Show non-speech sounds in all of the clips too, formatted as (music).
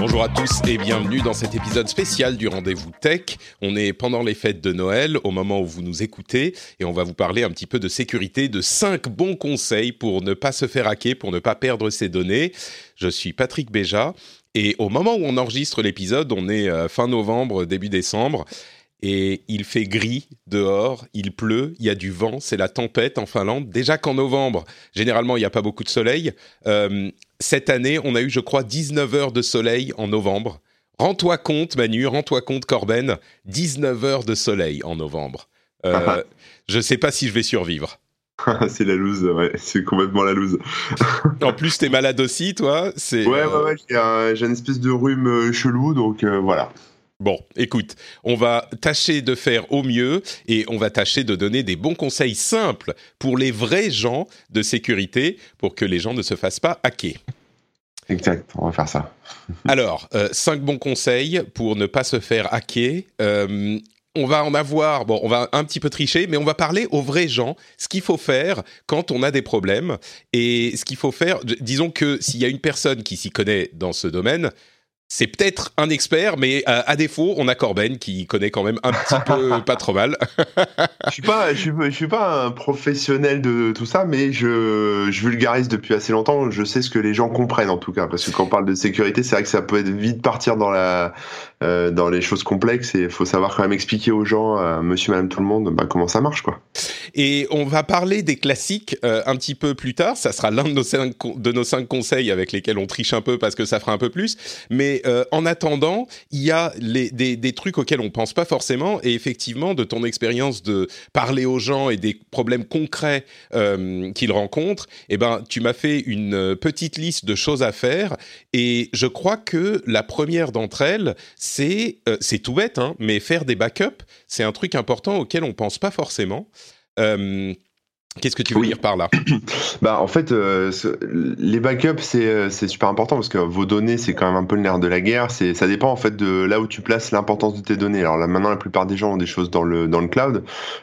Bonjour à tous et bienvenue dans cet épisode spécial du Rendez-vous Tech. On est pendant les fêtes de Noël, au moment où vous nous écoutez, et on va vous parler un petit peu de sécurité, de 5 bons conseils pour ne pas se faire hacker, pour ne pas perdre ses données. Je suis Patrick Béja, et au moment où on enregistre l'épisode, on est euh, fin novembre, début décembre, et il fait gris dehors, il pleut, il y a du vent, c'est la tempête en Finlande. Déjà qu'en novembre, généralement, il n'y a pas beaucoup de soleil. Euh, cette année, on a eu, je crois, 19 heures de soleil en novembre. Rends-toi compte, Manu, rends-toi compte, Corben, 19 heures de soleil en novembre. Euh, je ne sais pas si je vais survivre. (laughs) c'est la loose, ouais, c'est complètement la loose. (laughs) en plus, t'es malade aussi, toi Ouais, ouais, ouais, j'ai, une espèce de rhume euh, chelou, donc voilà. Bon, écoute, on va tâcher de faire au mieux et on va tâcher de donner des bons conseils simples pour les vrais gens de sécurité pour que les gens ne se fassent pas hacker. Exact, on va faire ça. (laughs) Alors, euh, cinq bons conseils pour ne pas se faire hacker. Euh, on va en avoir, bon, on va un petit peu tricher, mais on va parler aux vrais gens, ce qu'il faut faire quand on a des problèmes et ce qu'il faut faire. Disons que s'il y a une personne qui s'y connaît dans ce domaine, c'est peut-être un expert, mais euh, à, défaut, on a Corben qui connaît quand même un petit peu (laughs) pas trop mal. je suis pas, je suis, suis, pas un professionnel de tout ça, mais je, je, vulgarise depuis assez longtemps. Je sais ce que les gens comprennent en tout cas, parce que quand on parle de sécurité, c'est vrai que ça peut être vite partir dans la, euh, dans les choses complexes et il faut savoir quand même expliquer aux gens, à Monsieur, Madame, tout le monde, bah, comment ça marche, quoi. Et on va parler des classiques euh, un petit peu plus tard. Ça sera l'un de nos cinq, de nos cinq conseils avec lesquels on triche un peu parce que ça fera un peu plus, mais euh, en attendant, il y a des, trucs auxquels on pense pas forcément. Et effectivement, de ton expérience de parler aux gens et des problèmes concrets euh, qu'ils rencontrent, eh ben, tu m'as fait une petite liste de choses à faire. Et je crois que la première d'entre elles, c'est euh, c'est tout bête, hein, mais faire des backups, c'est un truc important auquel on pense pas forcément. Qu'est-ce que tu veux dire par là (coughs) Bah en fait, euh, les backups c'est euh, c'est super important parce que vos données c'est quand même un peu le nerf de la guerre. C'est ça dépend en fait de là où tu places l'importance de tes données. Alors là maintenant la plupart des gens ont des choses dans le dans le cloud,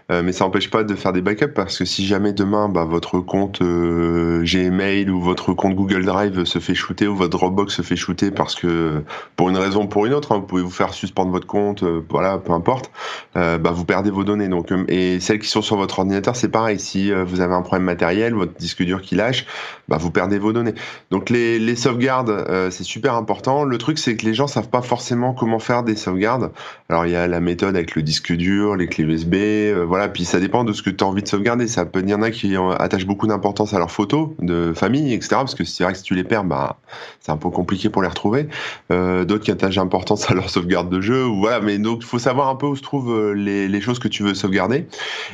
euh, mais ça n'empêche pas de faire des backups parce que si jamais demain bah, votre compte Gmail ou votre compte Google Drive se fait shooter ou votre Dropbox se fait shooter parce que pour une raison ou pour une autre, hein, vous pouvez vous faire suspendre votre compte, voilà peu importe, bah vous perdez vos données. Donc et celles qui sont sur votre ordinateur c'est pareil si vous avez un problème matériel, votre disque dur qui lâche, bah, vous perdez vos données. Donc les, les sauvegardes, euh, c'est super important. Le truc, c'est que les gens savent pas forcément comment faire des sauvegardes. Alors il y a la méthode avec le disque dur, les clés USB, euh, voilà. Puis ça dépend de ce que tu as envie de sauvegarder. Ça peut, il y en a qui attachent beaucoup d'importance à leurs photos de famille, etc. Parce que c'est vrai que si tu les perds, bah c'est un peu compliqué pour les retrouver. Euh, D'autres qui attachent d'importance à leur sauvegarde de jeu, ou voilà. Mais donc il faut savoir un peu où se trouvent les, les choses que tu veux sauvegarder.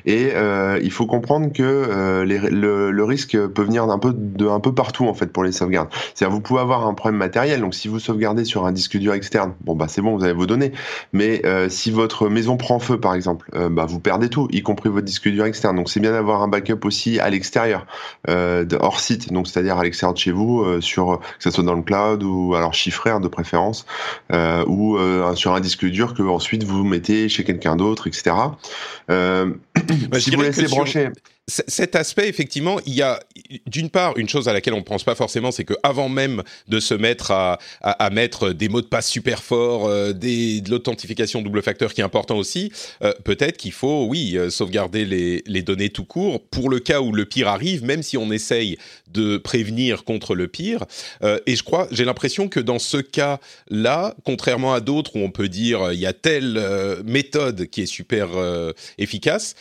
Et il faut comprendre que euh, le, risque peut venir d'un peu de un peu partout en fait pour les sauvegardes. C'est-à-dire vous pouvez avoir un problème matériel, donc si vous sauvegardez sur un disque dur externe, bon bah c'est bon, vous avez vos données. Mais euh, si votre maison prend feu par exemple, euh, bah vous perdez tout, y compris votre disque dur externe. Donc c'est bien d'avoir un backup aussi à l'extérieur, hors site, donc c'est-à-dire à, l'extérieur de chez vous, sur que ce soit dans le cloud ou alors chiffré hein, de préférence, ou sur un disque dur que ensuite vous mettez chez quelqu'un d'autre, etc. (clears throat) Bah, si vous laissez brancher cet aspect, effectivement, il y a d'une part une chose à laquelle on ne pense pas forcément, c'est que avant même de se mettre à, à, mettre des mots de passe super forts, euh, des, de l'authentification double facteur qui est important aussi, euh, peut-être qu'il faut, oui, euh, sauvegarder les, les, données tout court pour le cas où le pire arrive, même si on essaye de prévenir contre le pire. et je crois, j'ai l'impression que dans ce cas-là, contrairement à d'autres où on peut dire il y a telle méthode qui est super efficace,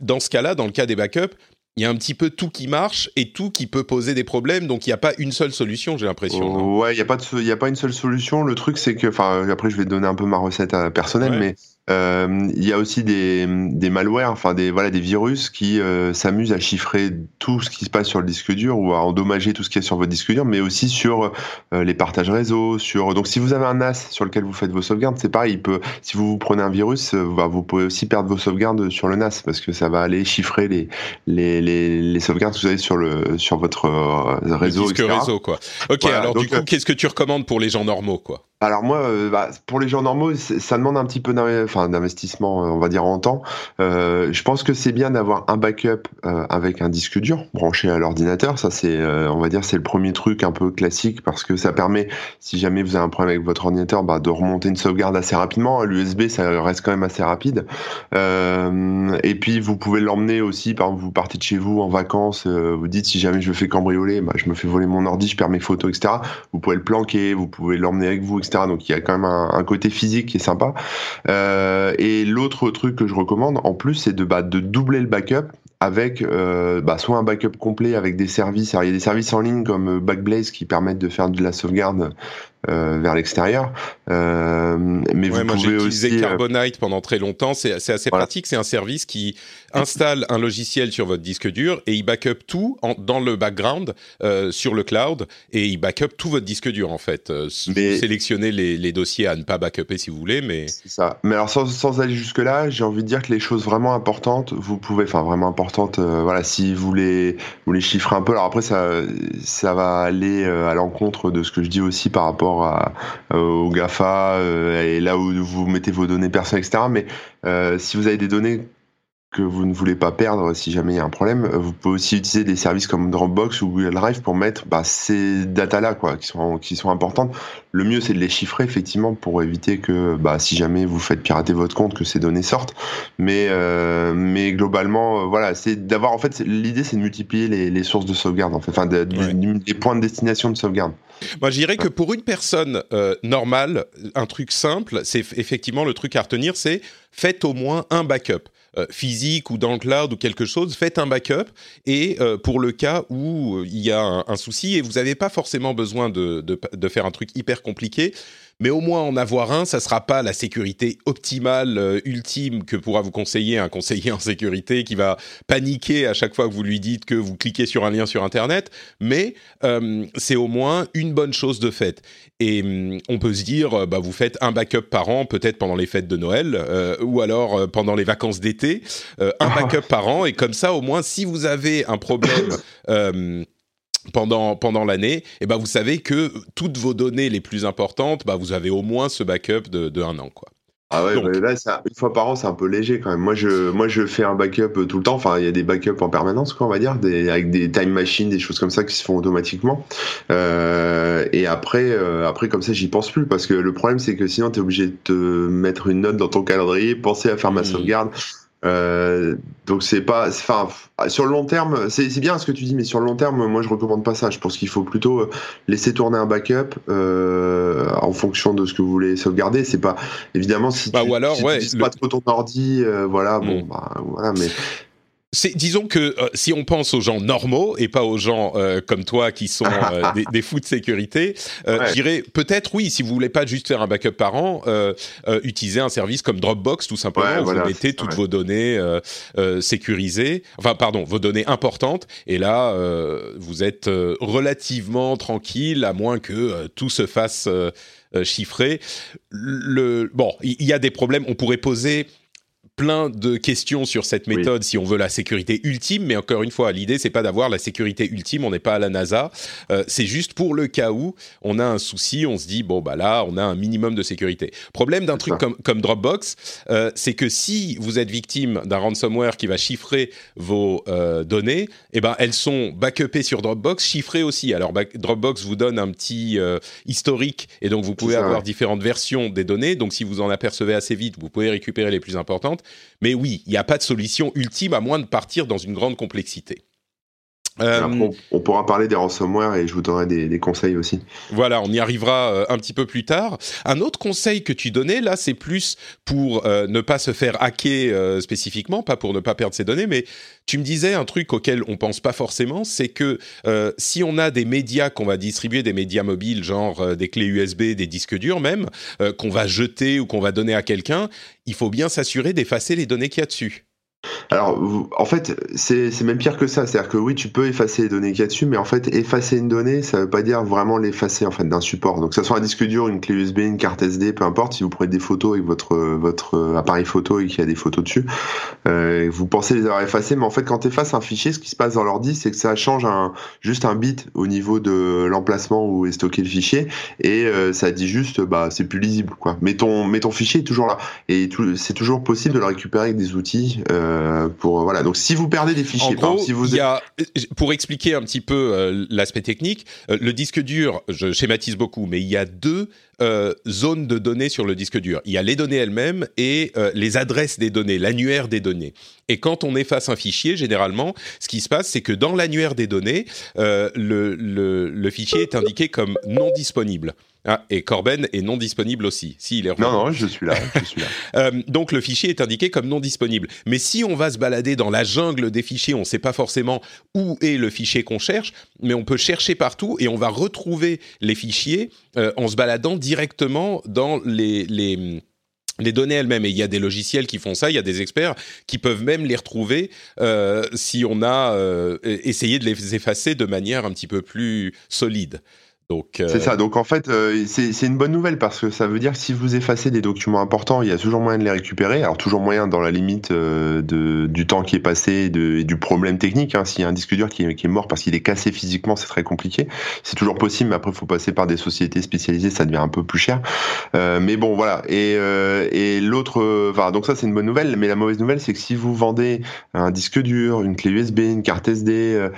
dans ce cas-là, dans le cas des backups, il y a un petit peu tout qui marche et tout qui peut poser des problèmes. Donc il n'y a pas une seule solution, j'ai l'impression. ouais, il n'y a, pas a pas une seule solution. Le truc, c'est que, enfin, après, je vais te donner un peu ma recette euh, personnelle, mais Euh, il y a aussi des, des malwares, enfin des voilà des virus qui euh, s'amusent à chiffrer tout ce qui se passe sur le disque dur ou à endommager tout ce qui est sur votre disque dur, mais aussi sur euh, les partages réseau. Sur donc si vous avez un NAS sur lequel vous faites vos sauvegardes, c'est pareil. Il peut, si vous, vous prenez un virus, bah, vous pouvez aussi perdre vos sauvegardes sur le NAS parce que ça va aller chiffrer les les, les, les sauvegardes que vous avez sur le sur votre réseau. Le disque réseau quoi. Ok, alors du coup, qu'est-ce que tu recommandes pour les gens normaux quoi? Alors moi, euh, bah, pour les gens normaux, ça demande un petit peu d'investissement, euh, on va dire en temps. Euh, je pense que c'est bien d'avoir un backup avec un disque dur branché à l'ordinateur. Ça, c'est, on va dire, c'est le premier truc un peu classique parce que ça permet, si jamais vous avez un problème avec votre ordinateur, bah, de remonter une sauvegarde assez rapidement. L'USB, ça reste quand même assez rapide. et puis, vous pouvez l'emmener aussi, par exemple, vous partez de chez vous en vacances, vous dites si jamais je me fais cambrioler, bah, je me fais voler mon ordi, je perds mes photos, etc. Vous pouvez le planquer, vous pouvez l'emmener avec vous, donc il y a quand même un, côté physique qui est sympa. Euh, et l'autre truc que je recommande en plus, c'est de, bah, doubler le backup avec euh, bah, soit un backup complet avec des services. Il y a des services en ligne comme Backblaze qui permettent de faire de la sauvegarde euh, vers l'extérieur. Euh, mais vous pouvez j'ai utilisé Carbonite pendant très longtemps. C'est assez pratique. C'est un service qui installe un logiciel sur votre disque dur et il backup tout en, dans le background sur le cloud et il backup tout votre disque dur en fait. Mais... Vous sélectionnez les, les, dossiers à ne pas backuper si vous voulez, mais c'est ça. Mais alors sans, sans aller jusque là, j'ai envie de dire que les choses vraiment importantes, vous pouvez, enfin vraiment importantes euh, voilà, si vous les, vous les chiffrez un peu, alors après ça, ça va aller euh, à l'encontre de ce que je dis aussi par rapport à, euh, au Gafa et là où vous mettez vos données personnelles, etc. Mais si vous avez des données que vous ne voulez pas perdre si jamais il y a un problème, euh, vous pouvez aussi utiliser des services comme Dropbox ou Google Drive pour mettre bah, ces datas-là, quoi, qui sont, qui sont importantes. Le mieux, c'est de les chiffrer, effectivement, pour éviter que, bah, si jamais vous faites pirater votre compte, que ces données sortent. Mais, euh, mais globalement, euh, voilà, c'est d'avoir, en fait, l'idée, c'est de multiplier les, les, sources de sauvegarde, en fait, enfin, les points de destination de sauvegarde. Moi, je dirais que pour une personne normale, un truc simple, c'est effectivement le truc à retenir, c'est faites au moins un backup. Euh, physique ou dans le cloud ou quelque chose, faites un backup et euh, pour le cas où euh, il y a un, souci et vous n'avez pas forcément besoin de, de, faire un truc hyper compliqué, mais au moins en avoir un, ça sera pas la sécurité optimale, euh, ultime que pourra vous conseiller un conseiller en sécurité qui va paniquer à chaque fois que vous lui dites que vous cliquez sur un lien sur Internet, mais euh, c'est au moins une bonne chose de fait. Et hum, on peut se dire, euh, bah, vous faites un backup par an, peut-être pendant les fêtes de Noël, ou alors pendant les vacances d'été, un ah. backup par an, et comme ça, au moins, si vous avez un problème (coughs) pendant, pendant l'année, et eh ben vous savez que toutes vos données les plus importantes, bah vous avez au moins ce backup de, de un an. Quoi. Ah ouais, là, une fois par an, c'est un peu léger quand même. Moi, je, moi, je fais un backup euh, tout le temps. Enfin, il y a des backups en permanence, quoi, on va dire, des, avec des time machines, des choses comme ça qui se font automatiquement. Euh, et après, euh, après, comme ça, j'y pense plus parce que le problème, c'est que sinon, tu es obligé de te mettre une note dans ton calendrier, penser à faire ma mmh. sauvegarde. Euh, donc c'est pas, enfin, sur le long terme, c'est bien ce que tu dis, mais sur le long terme, moi je recommande pas ça. Je pense qu'il faut plutôt euh, laisser tourner un backup euh, en fonction de ce que vous voulez sauvegarder. C'est pas évidemment si bah, tu, ou alors, ouais, pas trop ton ordi, euh, voilà, bon, mm. bah, voilà, mais disons que euh, si on pense aux gens normaux et pas aux gens euh, comme toi qui sont euh, (laughs) des, fous de sécurité, je dirais peut-être oui, si vous voulez pas juste faire un backup par an, utilisez un service comme Dropbox tout simplement. où vous mettez toutes vos données sécurisées, enfin pardon, vos données importantes, et là vous êtes relativement tranquille à moins que tout se fasse chiffrer. Le bon, il y, y a des problèmes. On pourrait poser plein de questions sur cette méthode si on veut la sécurité ultime, mais encore une fois, l'idée c'est pas d'avoir la sécurité ultime, on n'est pas à la NASA, euh, c'est juste pour le cas où on a un souci, on se dit bon bah là on a un minimum de sécurité. Problème d'un truc comme, comme, Dropbox, euh, c'est que si vous êtes victime d'un ransomware qui va chiffrer vos euh, données, eh ben elles sont backupées sur Dropbox, chiffrées aussi. Alors Dropbox vous donne un petit historique et donc vous pouvez avoir différentes versions des données. Donc si vous en apercevez assez vite, vous pouvez récupérer les plus importantes. Mais oui, il n'y a pas de solution ultime à moins de partir dans une grande complexité. Euh, on, pourra parler des ransomware et je vous donnerai des, conseils aussi. Voilà, on y arrivera euh, un petit peu plus tard. Un autre conseil que tu donnais là, c'est plus pour euh, ne pas se faire hacker spécifiquement, pas pour ne pas perdre ses données, mais tu me disais un truc auquel on pense pas forcément, c'est que si on a des médias qu'on va distribuer, des médias mobiles, genre des clés USB, des disques durs même, qu'on va jeter ou qu'on va donner à quelqu'un, il faut bien s'assurer d'effacer les données qu'il y a dessus. Alors, en fait, c'est même pire que ça. C'est-à-dire que oui, tu peux effacer les données qu'il y a dessus, mais en fait, effacer une donnée, ça veut pas dire vraiment l'effacer en fait d'un support. Donc, que ça soit un disque dur, une clé USB, une carte SD, peu importe. Si vous prenez des photos avec votre votre appareil photo et qu'il y a des photos dessus, euh, vous pensez les avoir effacées, mais en fait, quand tu effaces un fichier, ce qui se passe dans l'ordi, c'est que ça change un, juste un bit au niveau de l'emplacement où est stocké le fichier, et euh, ça dit juste, bah, c'est plus lisible, quoi. Mais ton mais ton fichier est toujours là, et c'est toujours possible de le récupérer avec des outils. Euh, euh, pour voilà. Donc si vous perdez des fichiers, si vous y a, pour expliquer un petit peu euh, l'aspect technique, euh, le disque dur, je schématise beaucoup, mais il y a deux zones de données sur le disque dur. Il y a les données elles-mêmes et les adresses des données, l'annuaire des données. Et quand on efface un fichier, généralement, ce qui se passe, c'est que dans l'annuaire des données, le, le, le fichier est indiqué comme non disponible. Ah, et Corben est non disponible aussi. Si, il est non, non, je suis là. Je suis là. (laughs) euh, donc le fichier est indiqué comme non disponible. Mais si on va se balader dans la jungle des fichiers, on ne sait pas forcément où est le fichier qu'on cherche, mais on peut chercher partout et on va retrouver les fichiers euh, en se baladant directement dans les, les les données elles-mêmes. Et il y a des logiciels qui font ça, il y a des experts qui peuvent même les retrouver euh, si on a euh, essayé de les effacer de manière un petit peu plus solide. C'est euh, ça. Donc en fait, euh, c'est une bonne nouvelle parce que ça veut dire que si vous effacez des documents importants, il y a toujours moyen de les récupérer. Alors toujours moyen dans la limite euh, de, du temps qui est passé et, du problème technique. Hein. S'il y a un disque dur qui est, mort parce qu'il est cassé physiquement, c'est très compliqué. C'est toujours possible, mais après il faut passer par des sociétés spécialisées, ça devient un peu plus cher. mais bon, voilà. Et, l'autre, donc ça c'est une bonne nouvelle. Mais la mauvaise nouvelle, c'est que si vous vendez un disque dur, une clé USB, une carte SD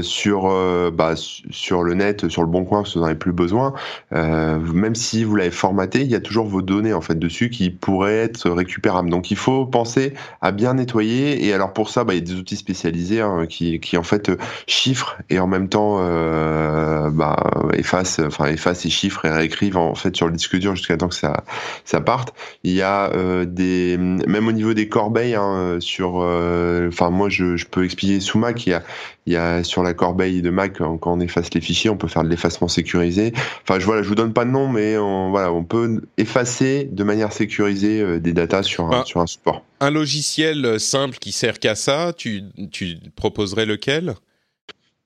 sur bah, sur le net, sur le bon coin vous n'en avez plus besoin, euh, même si vous l'avez formaté, il y a toujours vos données en fait dessus qui pourraient être récupérables. Donc il faut penser à bien nettoyer. Et alors pour ça, bah, il y a des outils spécialisés hein, qui, en fait chiffrent et en même temps euh, bah, effacent, enfin effacent et chiffrent et réécrivent en fait sur le disque dur jusqu'à temps que ça parte. Il y a euh, des même au niveau des corbeilles hein, sur, enfin moi je, je peux expliquer sous Mac, il y a il y a sur la corbeille de Mac quand on efface les fichiers, on peut faire de l'effacement sécurisé. Enfin, je voilà, je vous donne pas de nom, mais on, voilà, on peut effacer de manière sécurisée euh, des datas sur un, sur un support. Un logiciel simple qui sert qu'à ça, tu, tu proposerais lequel?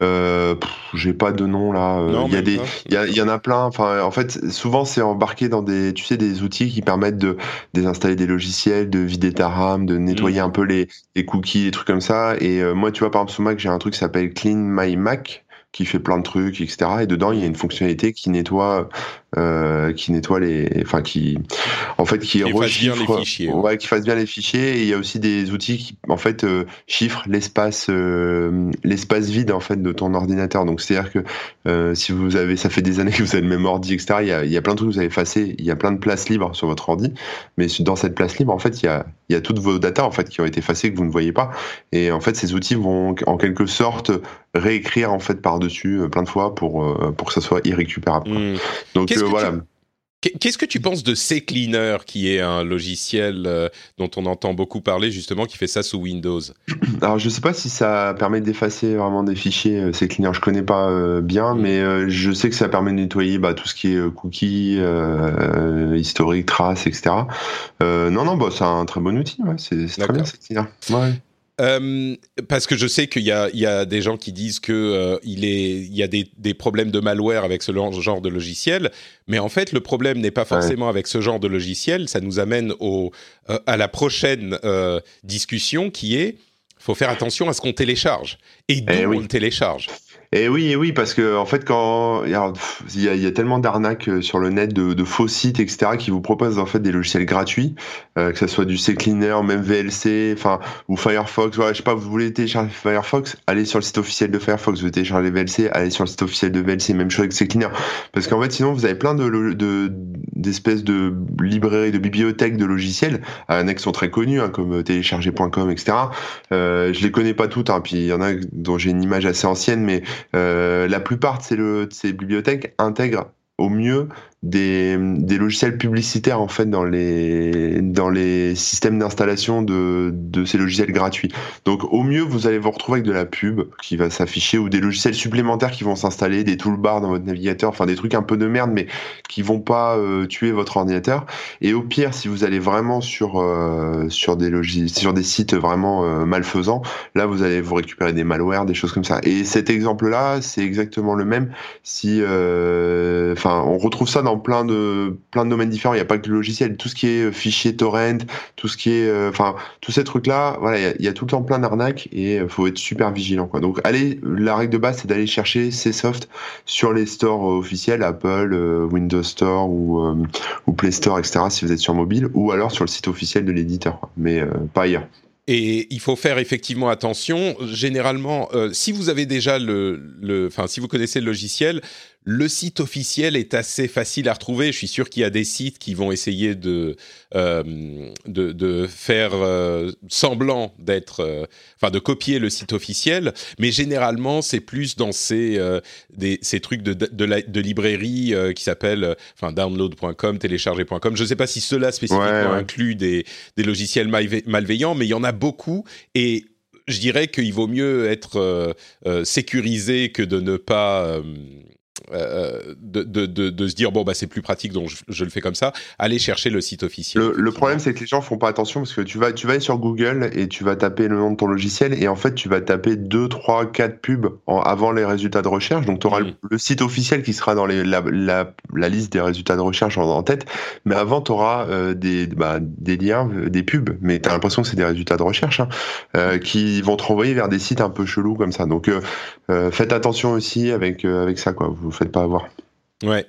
Euh, j'ai pas de nom là. Euh, il y a des, il y, en a plein. Enfin, en fait, souvent c'est embarqué dans des, tu sais, des outils qui permettent de désinstaller des logiciels, de vider ta RAM, de nettoyer mm. un peu les, les, cookies, des trucs comme ça. Et moi, tu vois, par exemple, sur Mac, j'ai un truc qui s'appelle Clean My Mac qui fait plein de trucs, etc. Et dedans, il y a une fonctionnalité qui nettoie euh, qui nettoie les, enfin qui, en fait, qui, qui fasse bien les fichiers. Ouais, qui fasse bien les fichiers. Et il y a aussi des outils qui, en fait, euh, chiffrent l'espace, euh, l'espace vide en fait de ton ordinateur. Donc c'est à dire que euh, si vous avez, ça fait des années que vous avez le même ordi, etc. Il y a, il y a plein de trucs que vous avez effacés. Il y a plein de places libres sur votre ordi, mais dans cette place libre, en fait, il y a, il y a toutes vos datas en fait qui ont été effacées que vous ne voyez pas. Et en fait, ces outils vont en quelque sorte réécrire en fait par dessus plein de fois pour pour que ça soit irrécupérable. Mmh. Donc Qu'est-ce que tu penses de CCleaner, qui est un logiciel euh, dont on entend beaucoup parler justement, qui fait ça sous Windows? (clears throat) Alors je ne sais pas si ça permet d'effacer vraiment des fichiers euh, CCleaner, je connais pas euh, bien, mm. mais je sais que ça permet de nettoyer bah, tout ce qui est cookies, historique, traces, etc. non, non, bah, c'est un très bon outil, c'est très bien CCleaner. Ouais. Euh, parce que je sais qu'il y, y a, des gens qui disent que euh, il, est, il y a des, des, problèmes de malware avec ce genre de logiciel, mais en fait le problème n'est pas forcément avec ce genre de logiciel. Ça nous amène au, euh, à la prochaine discussion qui est faut faire attention à ce qu'on télécharge et d'où eh on le télécharge. Et oui, et oui, parce que en fait, quand il y il y a tellement d'arnaques euh, sur le net, de, de, faux sites, etc., qui vous proposent en fait des logiciels gratuits, euh, que ce soit du CCleaner, même VLC, enfin ou Firefox. Voilà, je sais pas, vous voulez télécharger Firefox, allez sur le site officiel de Firefox. Vous voulez télécharger VLC, allez sur le site officiel de VLC. Même chose avec CCleaner, parce qu'en fait, sinon vous avez plein de d'espèces de, librairies, de bibliothèques de logiciels, euh, qui sont très connus, hein, comme télécharger.com, etc. Euh, je les connais pas toutes, hein, puis il y en a dont j'ai une image assez ancienne, mais euh, la plupart de ces, de ces bibliothèques intègrent au mieux des, des, logiciels publicitaires en fait dans les dans les systèmes d'installation de, de ces logiciels gratuits. Donc au mieux vous allez vous retrouver avec de la pub qui va s'afficher ou des logiciels supplémentaires qui vont s'installer, des toolbars dans votre navigateur, enfin des trucs un peu de merde mais qui vont pas euh, tuer votre ordinateur. Et au pire si vous allez vraiment sur euh, sur des logiciels sur des sites vraiment euh, malfaisants, là vous allez vous récupérer des malwares, des choses comme ça. Et cet exemple là c'est exactement le même si enfin on retrouve ça dans plein de plein de domaines différents. Il n'y a pas que le logiciel, tout ce qui est euh, fichier torrent, tout ce qui est, euh, enfin, tous ces trucs-là. Voilà, il y, a tout le temps plein d'arnaques et il faut être super vigilant. Quoi. Donc, allez, la règle de base, c'est d'aller chercher ces softs sur les stores officiels, Apple, euh, Windows Store ou, ou Play Store, etc. Si vous êtes sur mobile, ou alors sur le site officiel de l'éditeur, mais pas ailleurs. Et il faut faire effectivement attention. Généralement, si vous avez déjà le, enfin, si vous connaissez le logiciel, le site officiel est assez facile à retrouver. Je suis sûr qu'il y a des sites qui vont essayer de euh, de, faire euh, semblant d'être, euh, enfin de copier le site officiel, mais généralement c'est plus dans ces des, ces trucs de de, librairie qui s'appellent enfin download.com, télécharger.com. Je ne sais pas si cela spécifiquement inclut des des logiciels malveillants, mais il y en a beaucoup et je dirais qu'il vaut mieux être sécurisé que de ne pas euh, de, de, de, se dire bon bah c'est plus pratique donc je, le fais comme ça. Aller chercher le site officiel le, problème c'est que les gens font pas attention parce que tu vas tu vas aller sur Google et tu vas taper le nom de ton logiciel et en fait tu vas taper 2 3 4 pubs avant les résultats de recherche. Donc tu auras mm. le, site officiel qui sera dans les, la, la, la, liste des résultats de recherche en, tête. Mais avant tu auras euh, des bah, des liens euh, des pubs. Mais tu as l'impression que c'est des résultats de recherche hein, euh, qui vont te renvoyer vers des sites un peu chelous comme ça. Donc faites attention aussi avec avec ça quoi. Vous faites pas avoir. Ouais.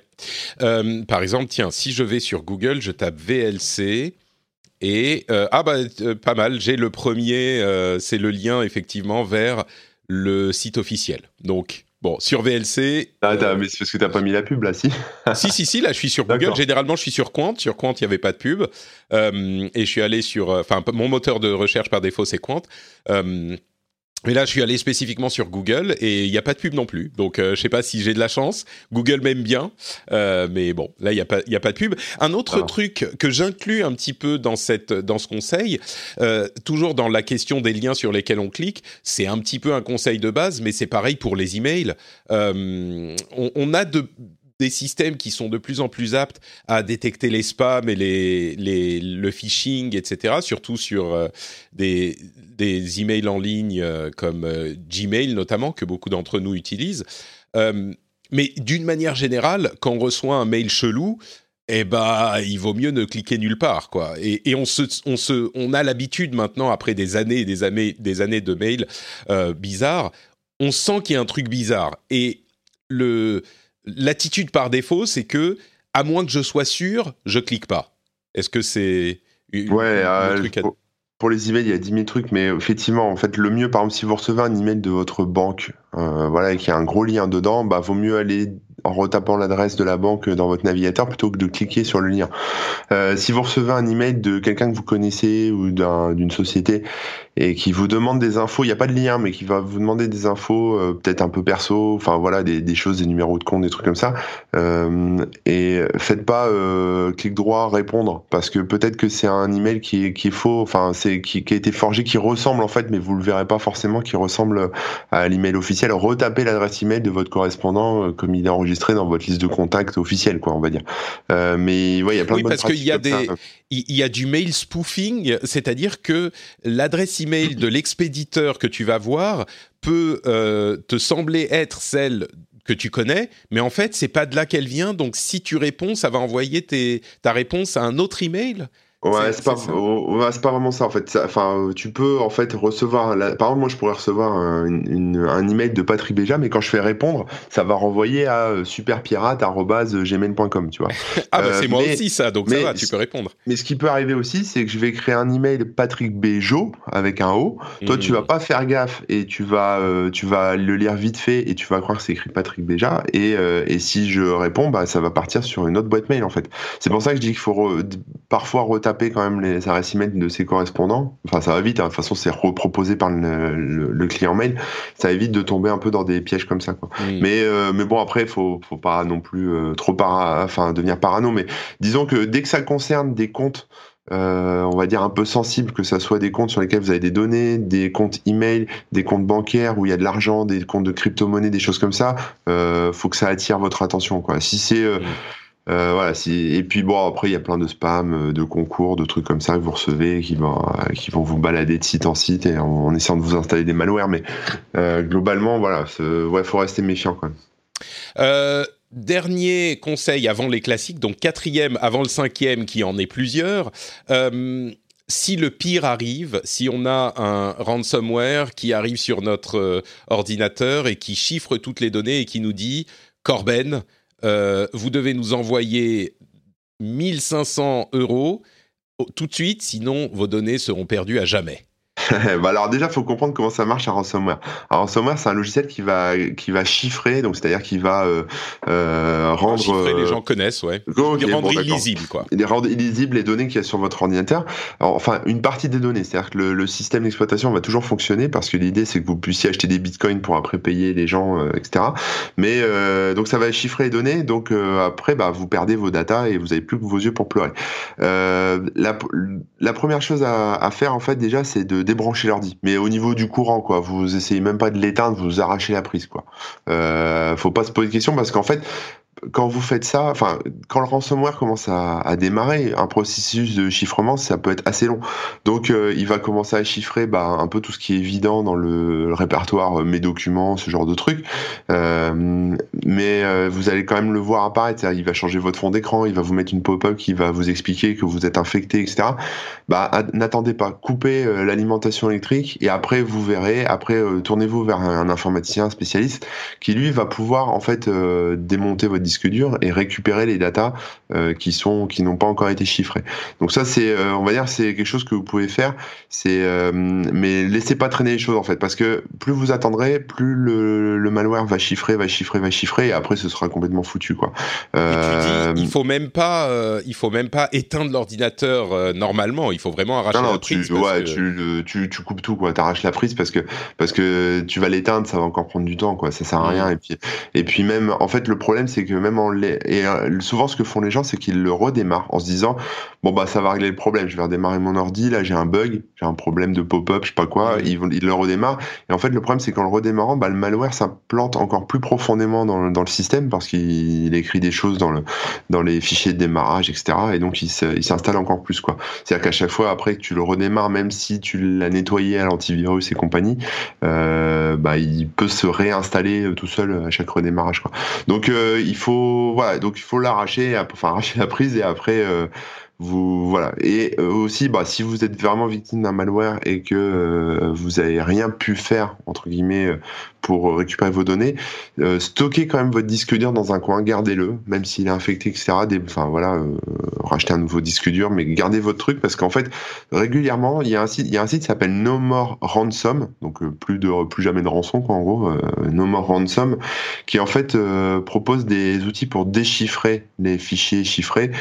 Euh, par exemple, tiens, si je vais sur Google, je tape VLC. Et euh, ah bah euh, pas mal, j'ai le premier, c'est le lien effectivement vers le site officiel. Donc bon, sur VLC. Ah, mais c'est parce que t'as pas mis la pub là, si. (laughs) si si si, là je suis sur Google. Généralement je suis sur Quant. Sur Quant il y avait pas de pub et je suis allé sur, enfin mon moteur de recherche par défaut c'est Quant. Mais là, je suis allé spécifiquement sur Google et il n'y a pas de pub non plus. Donc, euh, je sais pas si j'ai de la chance. Google m'aime bien, euh, mais bon, là, il n'y a pas, il a pas de pub. Un autre truc que j'inclus un petit peu dans cette, dans ce conseil, euh, toujours dans la question des liens sur lesquels on clique, c'est un petit peu un conseil de base, mais c'est pareil pour les emails. On, on, a de des systèmes qui sont de plus en plus aptes à détecter les spams et les, les le phishing, etc. Surtout sur euh, des, des emails en ligne euh, comme euh, Gmail notamment, que beaucoup d'entre nous utilisent. mais d'une manière générale, quand on reçoit un mail chelou, eh ben, il vaut mieux ne cliquer nulle part, quoi. Et, et on, se, on, se, on a l'habitude maintenant, après des années et des années, des années de mails bizarres, on sent qu'il y a un truc bizarre. Et le, l'attitude par défaut, c'est que, à moins que je sois sûr, je clique pas. Est-ce que c'est ouais, euh, pour, les emails, il y a 10 000 trucs, mais effectivement, en fait, le mieux, par exemple, si vous recevez un email de votre banque, euh, voilà, et qu'il y a un gros lien dedans, bah, vaut mieux aller en retapant l'adresse de la banque dans votre navigateur plutôt que de cliquer sur le lien. Euh, si vous recevez un email de quelqu'un que vous connaissez ou d'une société et qui vous demande des infos, il n'y a pas de lien, mais qui va vous demander des infos euh, peut-être un peu perso, enfin voilà, des, des, choses, des numéros de compte, des trucs comme ça. Euh, et faites pas euh, clic droit répondre parce que peut-être que c'est un email qui est, qui est faux, enfin c'est qui, qui, a été forgé, qui ressemble en fait, mais vous le verrez pas forcément, qui ressemble à l'email officiel. Retapez l'adresse email de votre correspondant euh, comme il est enregistré dans votre liste de contacts officielle, quoi, on va dire. Euh, mais ouais, il y a plein oui, de parce qu'il y a des, il y a du mail spoofing, c'est-à-dire que l'adresse email de l'expéditeur que tu vas voir peut euh, te sembler être celle que tu connais, mais en fait, c'est pas de là qu'elle vient. Donc, si tu réponds, ça va envoyer ta réponse à un autre email? Ouais, c'est pas, c'est pas vraiment ça en fait. Enfin, tu peux en fait recevoir. Par exemple, moi, je pourrais recevoir un, une, un email de Patrick Béja, mais quand je fais répondre, ça va renvoyer à euh, superpirate@gmail.com, tu vois. (laughs) ah bah c'est moi aussi ça, donc ça va, tu peux répondre. Mais ce qui peut arriver aussi, c'est que je vais créer un email Patrick Béjo avec un O. Toi, tu vas mmh. pas faire gaffe et tu vas, tu vas le lire vite fait et tu vas croire que c'est écrit Patrick Béja. Et, et si je réponds, bah ça va partir sur une autre boîte mail en fait. C'est pour ça que je dis qu'il faut parfois retaper quand même les adresses email de ses correspondants. Enfin, ça va vite. Hein. De toute façon, c'est reproposé par le, client mail. Ça évite de tomber un peu dans des pièges comme ça. Quoi. Mais, euh, mais bon, après, faut, faut pas non plus euh, trop para, enfin, devenir parano. Mais disons que dès que ça concerne des comptes euh, on va dire un peu sensibles, que ça soit des comptes sur lesquels vous avez des données, des comptes email, des comptes bancaires où il y a de l'argent, des comptes de crypto-monnaie, des choses comme ça, faut que ça attire votre attention. Quoi. Si c'est euh, et puis bon, après, il y a plein de spams, euh, de concours, de trucs comme ça que vous recevez qui vont, euh, vous balader de site en site en, essayant de vous installer des malwares. Mais globalement, voilà, ouais, faut rester méfiant quand même. dernier conseil avant les classiques, donc quatrième avant le cinquième qui en est plusieurs. si le pire arrive, si on a un ransomware qui arrive sur notre ordinateur et qui chiffre toutes les données et qui nous dit Corben, euh, vous devez nous envoyer 1500 euros tout de suite, sinon vos données seront perdues à jamais. (laughs) bah alors déjà, faut comprendre comment ça marche un ransomware. Un ransomware, c'est un logiciel qui va qui va chiffrer, donc c'est-à-dire qui va euh, euh, rendre. Chiffrer, les gens connaissent, ouais. Okay, rendre illisible, quoi. Il rendre illisible les données qu'il y a sur votre ordinateur. enfin, une partie des données, c'est-à-dire que le, le système d'exploitation va toujours fonctionner parce que l'idée c'est que vous puissiez acheter des bitcoins pour après payer les gens, euh, etc. Mais euh, donc ça va chiffrer les données, donc euh, après, bah vous perdez vos datas et vous avez plus que vos yeux pour pleurer. la, la première chose à, à faire en fait déjà, c'est de débrancher l'ordi. Mais au niveau du courant, quoi, vous essayez même pas de l'éteindre, vous arrachez la prise, quoi. Euh, faut pas se poser de questions parce qu'en fait, quand vous faites ça, enfin, quand le ransomware commence à, démarrer, un processus de chiffrement, ça peut être assez long. Donc, euh, il va commencer à chiffrer bah, un peu tout ce qui est évident dans le, répertoire, euh, mes documents, ce genre de trucs. Euh, mais vous allez quand même le voir apparaître. Il va changer votre fond d'écran, il va vous mettre une pop-up qui va vous expliquer que vous êtes infecté, etc. Bah, n'attendez pas, coupez l'alimentation électrique et après vous verrez. Après, tournez-vous vers un, un, informaticien spécialiste qui lui va pouvoir en fait démonter votre disque dur et récupérer les datas euh, qui sont qui n'ont pas encore été chiffrées. Donc ça c'est euh, on va dire c'est quelque chose que vous pouvez faire, c'est euh, mais laissez pas traîner les choses en fait parce que plus vous attendrez, plus le, le, malware va chiffrer, va chiffrer, va chiffrer et après ce sera complètement foutu quoi. Et tu dis, il faut même pas il faut même pas éteindre l'ordinateur normalement, il faut vraiment arracher la prise. Tu, ouais, tu, tu, tu, coupes tout quoi, t'arraches la prise parce que parce que tu vas l'éteindre, ça va encore prendre du temps quoi, ça sert à rien et puis et puis même en fait le problème c'est que même en et euh, souvent ce que font les gens c'est qu'ils le redémarrent en se disant bon bah ça va régler le problème. Je vais redémarrer mon ordi là j'ai un bug j'ai un problème de pop-up je sais pas quoi. Ils, ils le redémarrent. Et en fait le problème c'est qu'en le redémarrant bah le malware s'implante encore plus profondément dans, dans le système parce qu'il écrit des choses dans le dans les fichiers de démarrage etc et donc il s'installe encore plus quoi. C'est à dire qu'à chaque fois après que tu le redémarres même si tu l'as nettoyé à l'antivirus et compagnie euh, bah il peut se réinstaller tout seul à chaque redémarrage quoi. Donc euh, il faut voilà, donc il faut l'arracher, enfin arracher la prise et après euh, vous voilà. Et euh, aussi, bah, si vous êtes vraiment victime d'un malware et que euh, vous avez rien pu faire entre guillemets pour récupérer vos données. Euh, stockez quand même votre disque dur dans un coin, gardez-le, même s'il est infecté, etc. enfin voilà, euh, rachetez un nouveau disque dur, mais gardez votre truc parce qu'en fait, régulièrement, il y a un site, il y a un site qui s'appelle No More Ransom, donc euh, plus de plus jamais de rançon quoi en gros, No More Ransom, qui en fait propose des outils pour déchiffrer les fichiers chiffrés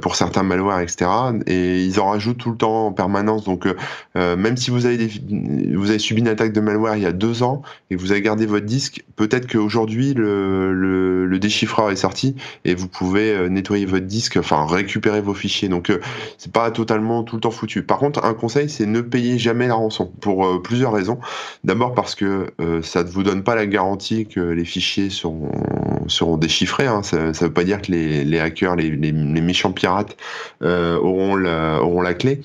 pour certains malwares, etc. Et ils en rajoutent tout le temps en permanence. Donc même si vous avez des, vous avez subi une attaque de malware il y a deux ans vous avez gardé votre disque, peut-être qu'aujourd'hui le, le, déchiffreur est sorti et vous pouvez euh, nettoyer votre disque, enfin récupérer vos fichiers. Donc euh, c'est pas totalement tout le temps foutu. Par contre, un conseil, c'est ne payez jamais la rançon pour euh, plusieurs raisons. D'abord parce que ça ne vous donne pas la garantie que les fichiers seront, seront déchiffrés. Hein. Ça, ne veut pas dire que les, hackers, les, les, méchants pirates auront, la, auront la clé.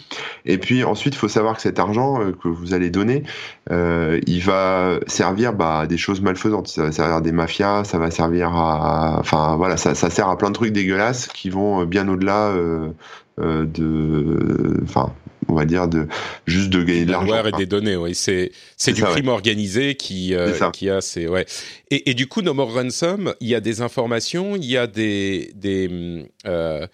Et puis ensuite, il faut savoir que cet argent que vous allez donner, il va servir bah, à des choses malfaisantes. Ça va servir à des mafias, ça va servir à, enfin voilà, ça, ça sert à plein de trucs dégueulasses qui vont bien au-delà de, enfin on va dire, de juste de gagner de l'argent. et des données, oui. C'est c'est du crime organisé qui euh, qui a ces ouais. Et, et, du coup, No More Ransom, il y a des informations, il y a des des euh,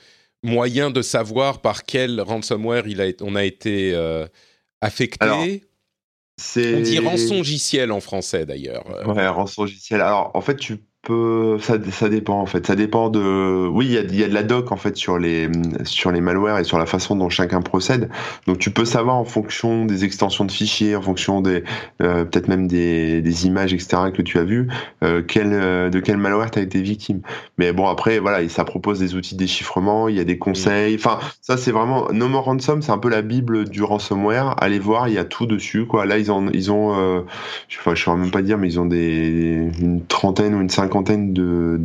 moyens de savoir par quel ransomware il a on a été euh, affecté. Alors, on dit rançongiciel en français d'ailleurs. Ouais, rançongiciel. Alors en fait, tu ça, ça dépend en fait. Ça dépend de. Oui, il y a, y a, de la doc en fait sur les sur les malwares et sur la façon dont chacun procède. Donc tu peux savoir en fonction des extensions de fichiers, en fonction des euh, peut-être même des, des, images etc que tu as vues, euh, quel, euh, de quel malware tu as été victime. Mais bon après voilà, ça propose des outils de déchiffrement, il y a des conseils. Enfin ça c'est vraiment No More Ransom, c'est un peu la bible du ransomware. Allez voir, il y a tout dessus quoi. Là ils ont ils ont, euh, je, enfin, je saurais même pas dire, mais ils ont des une trentaine ou une cinquantaine de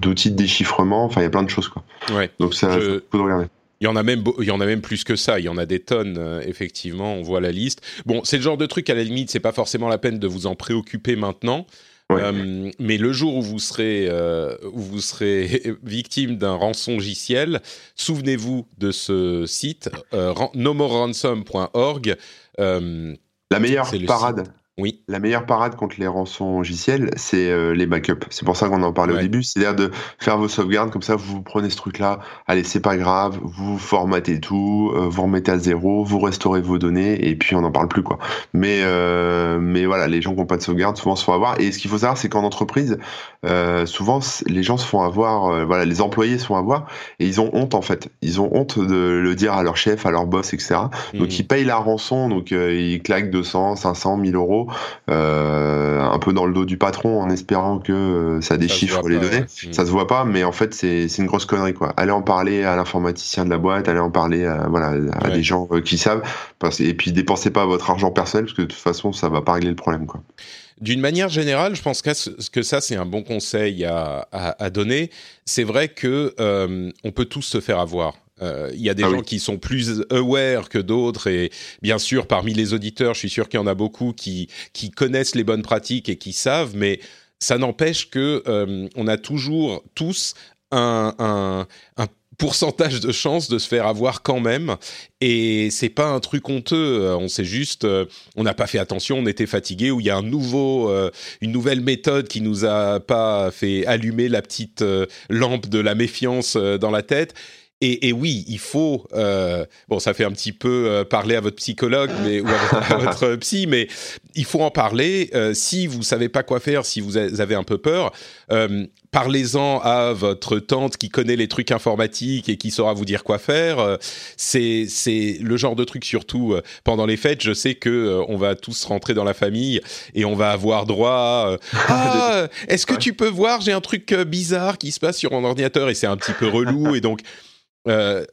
d'outils de, déchiffrement. Enfin, il y a plein de choses quoi. Ouais. Donc ça, de regarder. Il y en a même, il y en a même plus que ça. Il y en a des tonnes, euh, effectivement. On voit la liste. Bon, c'est le genre de truc à la limite, c'est pas forcément la peine de vous en préoccuper maintenant. Euh, mais le jour où vous serez, euh, où vous serez (laughs) victime d'un rançongiciel, souvenez-vous de ce site, nomoransom.org. la meilleure parade. Oui. La meilleure parade contre les rançons logiciels, c'est euh, les backups. C'est pour ça qu'on en parlait au début. C'est-à-dire de faire vos sauvegardes, comme ça vous prenez ce truc-là, allez, c'est pas grave, vous formatez tout, euh, vous remettez à zéro, vous restaurez vos données, et puis on n'en parle plus, quoi. Mais, euh, mais voilà, les gens qui n'ont pas de sauvegarde, souvent se font avoir. Et ce qu'il faut savoir, c'est qu'en entreprise, souvent, les gens se font avoir, voilà, les employés se font avoir, et ils ont honte, en fait. Ils ont honte de le dire à leur chef, à leur boss, etc. Donc mmh. ils payent la rançon, donc ils claquent 200, 500, 1000 euros euh, un peu dans le dos du patron en espérant que euh, ça déchiffre les données. Ça se voit pas, mais en fait c'est une grosse connerie quoi. Allez en parler à l'informaticien de la boîte, allez en parler à, voilà à des gens euh, qui savent. Et puis dépensez pas votre argent personnel parce que de toute façon ça va pas régler le problème quoi. D'une manière générale, je pense que ça c'est un bon conseil à, à, donner. C'est vrai que on peut tous se faire avoir. Euh, il y a des ah gens qui sont plus aware que d'autres et bien sûr parmi les auditeurs, je suis sûr qu'il y en a beaucoup qui qui connaissent les bonnes pratiques et qui savent, mais ça n'empêche que euh, on a toujours tous un, un, un pourcentage de chance de se faire avoir quand même et c'est pas un truc honteux. On sait juste euh, on n'a pas fait attention on était fatigué ou il y a un nouveau une nouvelle méthode qui nous a pas fait allumer la petite lampe de la méfiance dans la tête et, oui, il faut. Euh, bon, ça fait un petit peu euh, parler à votre psychologue, mais ou à, votre (laughs) psy, mais il faut en parler. Euh, si vous savez pas quoi faire, si vous avez un peu peur, parlez-en à votre tante qui connaît les trucs informatiques et qui saura vous dire quoi faire. c'est c'est le genre de truc surtout pendant les fêtes. Je sais que on va tous rentrer dans la famille et on va avoir droit. (laughs) ah, est-ce que tu peux voir J'ai un truc bizarre qui se passe sur mon ordinateur et c'est un petit peu relou et donc euh,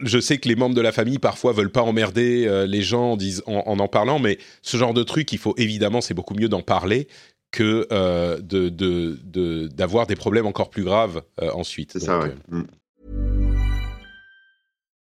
je sais que les membres de la famille parfois veulent pas emmerder euh, les gens en, en, parlant, mais ce genre de truc, il faut évidemment, c'est beaucoup mieux d'en parler que euh, d'avoir des problèmes encore plus graves ensuite. C'est ça, ouais.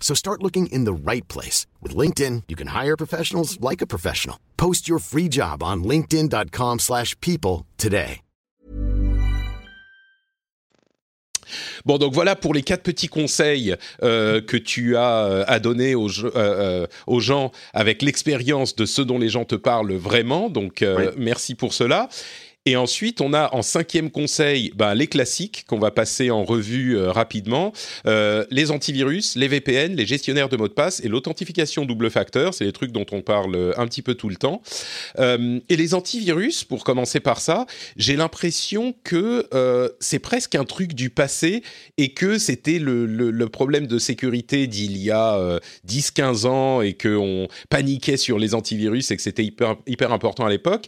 So start looking in the right place. With LinkedIn, you can hire professionals like a professional. Post your free job on linkedin.com/people slash people today. Bon, donc voilà pour les quatre petits conseils euh, que tu as euh, à donner aux, euh, aux gens avec l'expérience de ce dont les gens te parlent vraiment. Donc euh, merci pour cela. Et ensuite, on a en cinquième conseil ben, les classiques qu'on va passer en revue euh, rapidement. Euh, les antivirus, les VPN, les gestionnaires de mots de passe et l'authentification double facteur. C'est les trucs dont on parle euh, un petit peu tout le temps. Et les antivirus, pour commencer par ça, j'ai l'impression que c'est presque un truc du passé et que c'était le, problème de sécurité d'il y a euh, 10-15 ans et qu'on paniquait sur les antivirus et que c'était hyper important à l'époque.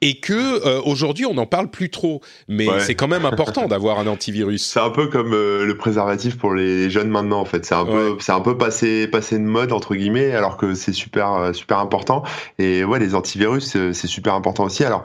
Et que euh, aujourd'hui on n'en parle plus trop, mais Ouais. c'est quand même important d'avoir un antivirus. C'est un peu comme euh, le préservatif pour les jeunes maintenant en fait. C'est un peu, c'est un peu passé, passé de mode entre guillemets, alors que c'est super, euh, super important. Et ouais, les antivirus euh, c'est super important aussi. Alors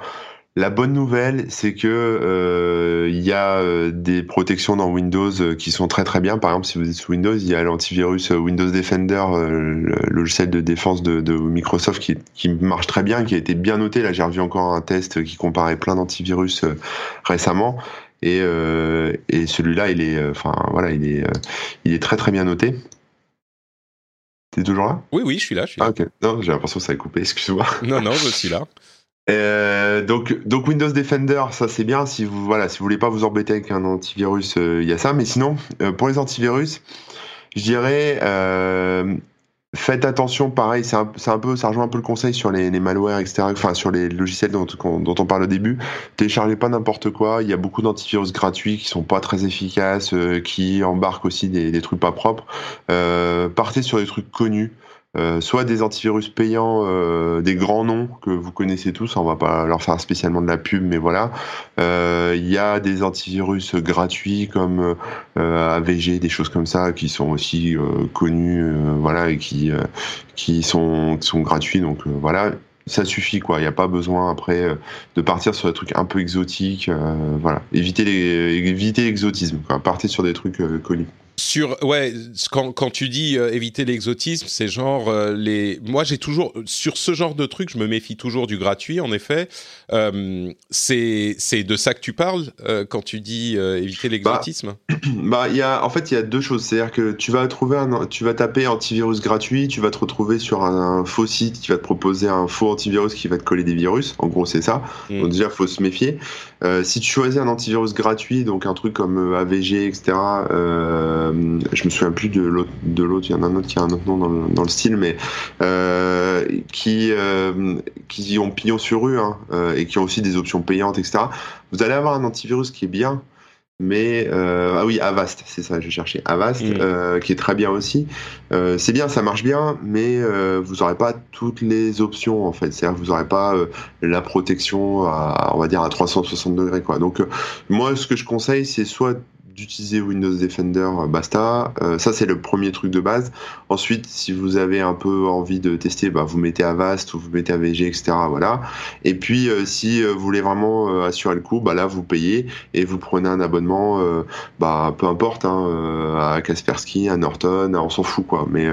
la bonne nouvelle, c'est que euh, il y a euh, des protections dans Windows euh, qui sont très très bien. Par exemple, si vous êtes sous Windows, il y a l'antivirus Windows Defender, le logiciel de défense de, de Microsoft qui, qui marche très bien, qui a été bien noté. Là, j'ai revu encore un test qui comparait plein d'antivirus récemment. Et, euh, et celui-là, il est, euh, enfin voilà, il est, euh, il est très très bien noté. T'es toujours là? Oui, oui, je suis là. Je suis là. Ah ok. Non, j'ai l'impression que ça a coupé. Excuse-moi. Non, non, je suis là. Euh, donc, Windows Defender, ça c'est bien. Si vous voilà, si vous voulez pas vous embêter avec un antivirus, euh, il y a ça. Mais sinon, euh, pour les antivirus, je dirais faites attention. Pareil, c'est un, un peu, ça rejoint un peu le conseil sur les, malwares, etc. Enfin, sur les logiciels dont, on parle au début. Téléchargez pas n'importe quoi. Il y a beaucoup d'antivirus gratuits qui sont pas très efficaces, qui embarquent aussi des, des trucs pas propres. Partez sur des trucs connus. Euh, soit des antivirus payants, euh, des grands noms que vous connaissez tous, on va pas leur faire spécialement de la pub, mais voilà. Euh, Il y a des antivirus gratuits comme euh, AVG, des choses comme ça, qui sont aussi euh, connus, euh, voilà, et qui euh, qui sont qui sont gratuits, donc euh, voilà. Ça suffit quoi, il n'y a pas besoin après euh, de partir sur des trucs un peu exotiques, euh, voilà. Évitez évitez l'exotisme, quoi. Partez sur des trucs euh, connus. Sur ouais, quand, quand tu dis euh, éviter l'exotisme, c'est genre euh, les. Moi, j'ai toujours sur ce genre de truc, je me méfie toujours du gratuit. En effet, Euh, c'est de ça que tu parles euh, quand tu dis éviter l'exotisme? (clears throat) Bah, il y a, en fait, il y a deux choses. C'est-à-dire que tu vas trouver un, tu vas taper antivirus gratuit, tu vas te retrouver sur un, un faux site qui va te proposer un faux antivirus qui va te coller des virus. En gros, c'est ça. Mm. Donc déjà, faut se méfier. Euh, si tu choisis un antivirus gratuit, donc un truc comme euh, AVG, etc. Euh, je me souviens plus de l'autre, de l'autre. Il y en a un autre qui a un autre nom dans le, style, mais euh, qui euh, qui ont pignon sur rue hein, et qui ont aussi des options payantes, etc. Vous allez avoir un antivirus qui est bien, mais euh, ah oui Avast c'est ça je cherchais Avast Mm. euh, qui est très bien aussi. Euh, c'est bien ça marche bien mais euh, vous aurez pas toutes les options en fait. C'est-à-dire que vous aurez pas euh, la protection à on va dire à 360 degrés quoi. Donc euh, moi ce que je conseille c'est soit d'utiliser Windows Defender euh, basta Euh, ça c'est le premier truc de base ensuite si vous avez un peu envie de tester bah, vous mettez Avast ou vous mettez AVG etc voilà et puis euh, si vous voulez vraiment assurer le coup bah là vous payez et vous prenez un abonnement, bah peu importe, hein, à Kaspersky, à Norton, on s'en fout quoi. Mais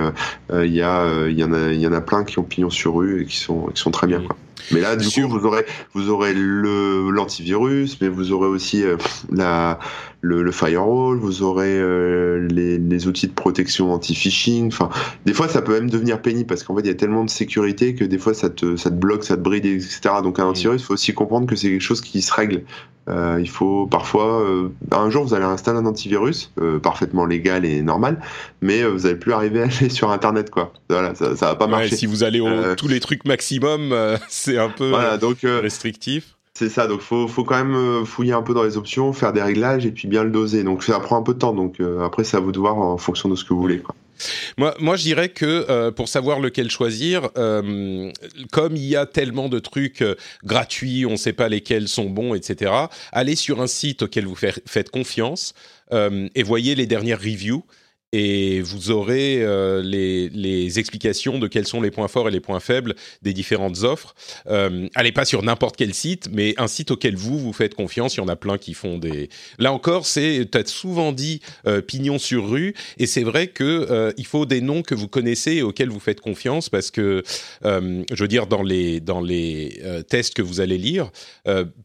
il y a, il y en a, y en a plein qui ont pignon sur rue et qui sont, qui sont très bien quoi. Mais là, du Sur- coup, vous aurez, vous aurez le l'antivirus, mais vous aurez aussi euh, la le, le firewall, vous aurez euh, les, les outils de protection anti-phishing. Enfin, des fois, ça peut même devenir pénible parce qu'en fait, il y a tellement de sécurité que des fois, ça te, ça te bloque, ça te bride, etc. Donc, un antivirus, il faut aussi comprendre que c'est quelque chose qui se règle. Euh, il faut parfois, euh, un jour, vous allez installer un antivirus euh, parfaitement légal et normal, mais vous n'allez plus arriver à aller (laughs) sur Internet, quoi. Voilà, ça, ça va pas Ouais, marcher. si vous allez au tous les trucs maximum, (laughs) c'est un peu Voilà, donc restrictif. c'est ça. Donc faut, faut quand même fouiller un peu dans les options, faire des réglages et puis bien le doser. Donc ça prend un peu de temps. Donc après, c'est à vous de voir en fonction de ce que vous voulez. Quoi. Moi, moi, je dirais que euh, pour savoir lequel choisir, euh, comme il y a tellement de trucs euh, gratuits, on ne sait pas lesquels sont bons, etc. Allez sur un site auquel vous fa- faites confiance euh, et voyez les dernières reviews. Et vous aurez les, les, explications de quels sont les points forts et les points faibles des différentes offres. allez pas sur n'importe quel site, mais un site auquel vous vous faites confiance. Il y en a plein qui font des. Là encore, c'est as souvent dit pignon sur rue, et c'est vrai que il faut des noms que vous connaissez et auxquels vous faites confiance parce que je veux dire dans les dans les tests que vous allez lire,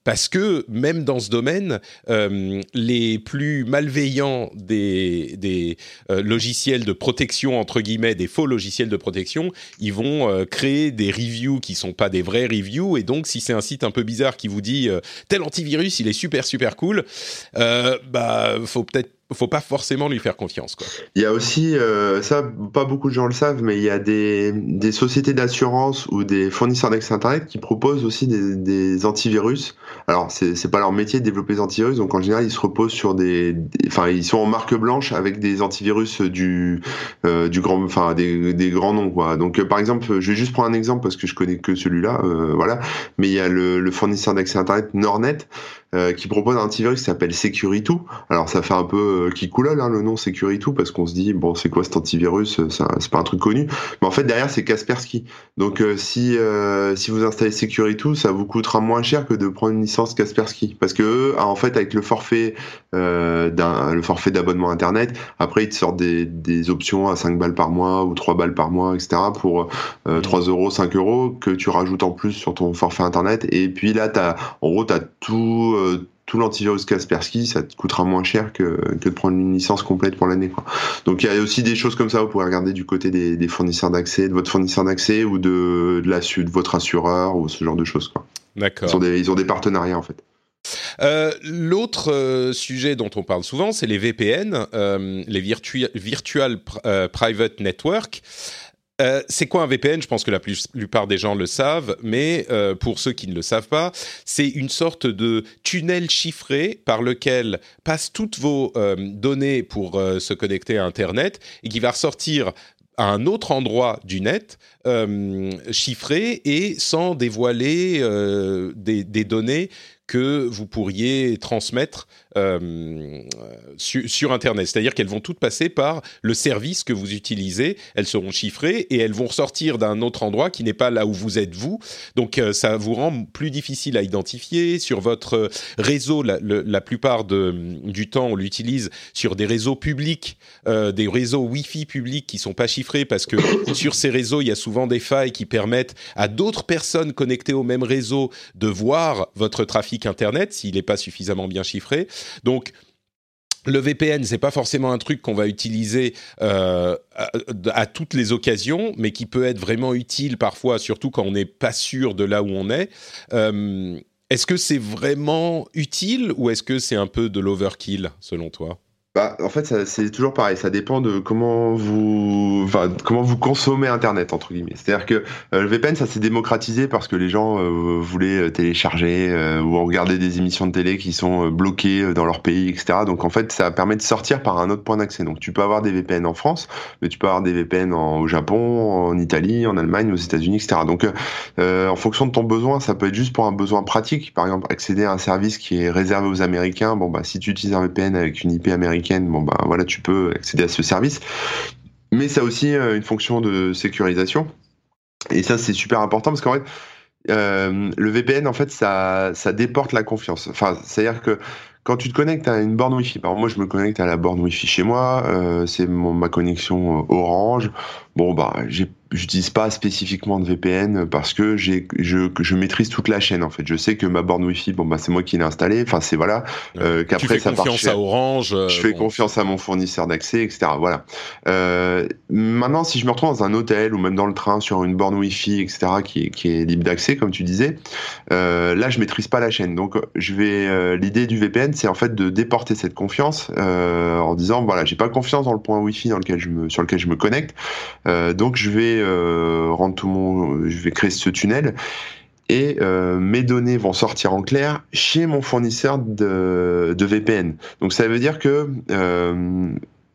parce que même dans ce domaine, euh, les plus malveillants des, des euh, logiciels de protection, entre guillemets, des faux logiciels de protection, ils vont euh, créer des reviews qui sont pas des vrais reviews. Et donc, si c'est un site un peu bizarre qui vous dit tel antivirus, il est super, super cool, bah, faut peut-être faut pas forcément lui faire confiance. Quoi. Il y a aussi, euh, ça, pas beaucoup de gens le savent, mais il y a des, des sociétés d'assurance ou des fournisseurs d'accès Internet qui proposent aussi des, des antivirus. Alors, c'est, c'est pas leur métier de développer des antivirus, donc en général, ils se reposent sur des, enfin, ils sont en marque blanche avec des antivirus du, euh, du grand, enfin, des, des grands noms, quoi. Donc, euh, par exemple, je vais juste prendre un exemple parce que je connais que celui-là, euh, voilà. Mais il y a le, le fournisseur d'accès Internet Nornet euh, qui propose un antivirus qui s'appelle Security. Alors ça fait un peu euh, qui coulole hein, le nom Security parce qu'on se dit bon c'est quoi cet antivirus C'est pas un truc connu. Mais en fait derrière c'est Kaspersky. Donc euh, si si vous installez Security, ça vous coûtera moins cher que de prendre une licence Kaspersky parce que en fait avec le forfait d'un le forfait d'abonnement internet, après ils te sortent des, des options à 5 balles par mois ou 3 balles par mois etc pour 3 euros 5 euros que tu rajoutes en plus sur ton forfait internet et puis là t'as en gros t'as tout euh, tout l'antivirus Kaspersky, ça te coûtera moins cher que, que de prendre une licence complète pour l'année. Donc il y a aussi des choses comme ça, vous pouvez regarder du côté des, fournisseurs d'accès, de votre fournisseur d'accès ou de, de, la, de votre assureur ou ce genre de choses. D'accord. Ils, ont des, ils ont des partenariats en fait. Euh, l'autre euh, sujet dont on parle souvent, c'est les VPN, les Virtual Private Network. Euh, c'est quoi un VPN Je pense que la plupart des gens le savent, mais euh, pour ceux qui ne le savent pas, c'est une sorte de tunnel chiffré par lequel passent toutes vos euh, données pour se connecter à Internet et qui va ressortir à un autre endroit du net, chiffré et sans dévoiler des, des, données que vous pourriez transmettre euh, sur, Internet. C'est-à-dire qu'elles vont toutes passer par le service que vous utilisez. Elles seront chiffrées et elles vont ressortir d'un autre endroit qui n'est pas là où vous êtes vous. Donc euh, ça vous rend plus difficile à identifier. Sur votre réseau, la, plupart de, du temps, on l'utilise sur des réseaux publics, euh, des réseaux Wi-Fi publics qui sont pas chiffrés parce que (coughs) sur ces réseaux, il y a souvent des failles qui permettent à d'autres personnes connectées au même réseau de voir votre trafic Internet s'il n'est pas suffisamment bien chiffré. Donc, le VPN, c'est pas forcément un truc qu'on va utiliser euh, à, toutes les occasions, mais qui peut être vraiment utile parfois, surtout quand on n'est pas sûr de là où on est. Euh, est-ce que c'est vraiment utile ou est-ce que c'est un peu de l'overkill selon toi? Bah, en fait, c'est toujours pareil. Ça dépend de comment vous, enfin, comment vous consommez Internet entre guillemets. C'est-à-dire que euh, le VPN, ça s'est démocratisé parce que les gens euh, voulaient euh, télécharger ou regarder des émissions de télé qui sont bloquées dans leur pays, etc. Donc en fait, ça permet de sortir par un autre point d'accès. Donc tu peux avoir des VPN en France, mais tu peux avoir des VPN au Japon, en Italie, en Allemagne, aux États-Unis, etc. Donc en fonction de ton besoin, ça peut être juste pour un besoin pratique. Par exemple, accéder à un service qui est réservé aux Américains. Bon bah si tu utilises un VPN avec une IP américaine bon ben voilà, tu peux accéder à ce service. Mais ça aussi euh, une fonction de sécurisation. Et ça, c'est super important parce qu'en fait, euh, le VPN, en fait, ça, ça déporte la confiance. Enfin, c'est-à-dire que quand tu te connectes à une borne Wi-Fi, par moi je me connecte à la borne Wi-Fi chez moi, euh, c'est ma connexion Orange. Bon bah, j'utilise pas spécifiquement de VPN parce que j'ai, je, je maîtrise toute la chaîne en fait. Je sais que ma borne Wi-Fi, bon bah c'est moi qui l'ai installée. Enfin c'est voilà. Euh, qu'après ça confiance à Orange. Euh, je fais confiance à mon fournisseur d'accès, etc. Voilà. Euh, maintenant, si je me retrouve dans un hôtel ou même dans le train sur une borne Wi-Fi, etc. qui est, qui est libre d'accès, comme tu disais, euh, là je maîtrise pas la chaîne. Donc je vais. Euh, l'idée du VPN, c'est en fait de déporter cette confiance en disant voilà, j'ai pas confiance dans le point Wi-Fi dans lequel je me, sur lequel je me connecte. Euh, donc je vais euh, rendre tout mon, je vais créer ce tunnel et euh, mes données vont sortir en clair chez mon fournisseur de, VPN. Donc ça veut dire que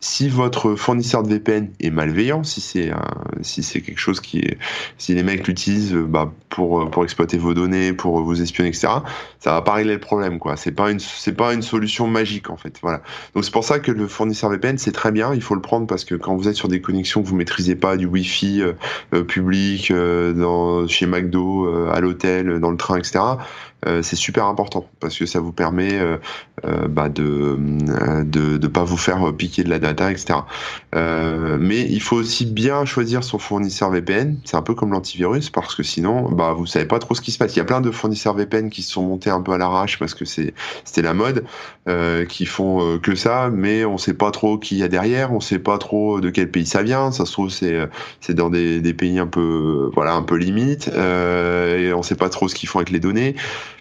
si votre fournisseur de VPN est malveillant, si c'est si c'est quelque chose qui est, si les mecs l'utilisent bah, pour pour exploiter vos données, pour vous espionner, etc. Ça va pas régler le problème, quoi. C'est pas une c'est pas une solution magique en fait. Voilà. Donc c'est pour ça que le fournisseur VPN c'est très bien. Il faut le prendre parce que quand vous êtes sur des connexions que vous maîtrisez pas, du Wi-Fi euh, public, dans chez McDo, à l'hôtel, dans le train, etc. Euh, c'est super important parce que ça vous permet euh, euh, bah, de, de de pas vous faire piquer de la data, etc. mais il faut aussi bien choisir son fournisseur VPN. C'est un peu comme l'antivirus parce que sinon, bah vous savez pas trop ce qui se passe. Il y a plein de fournisseurs VPN qui se sont montés un peu à l'arrache parce que c'était la mode, qui font que ça, mais on sait pas trop qui y a derrière, on sait pas trop de quel pays ça vient. Ça se trouve c'est dans des, des pays un peu voilà un peu limite et on sait pas trop ce qu'ils font avec les données.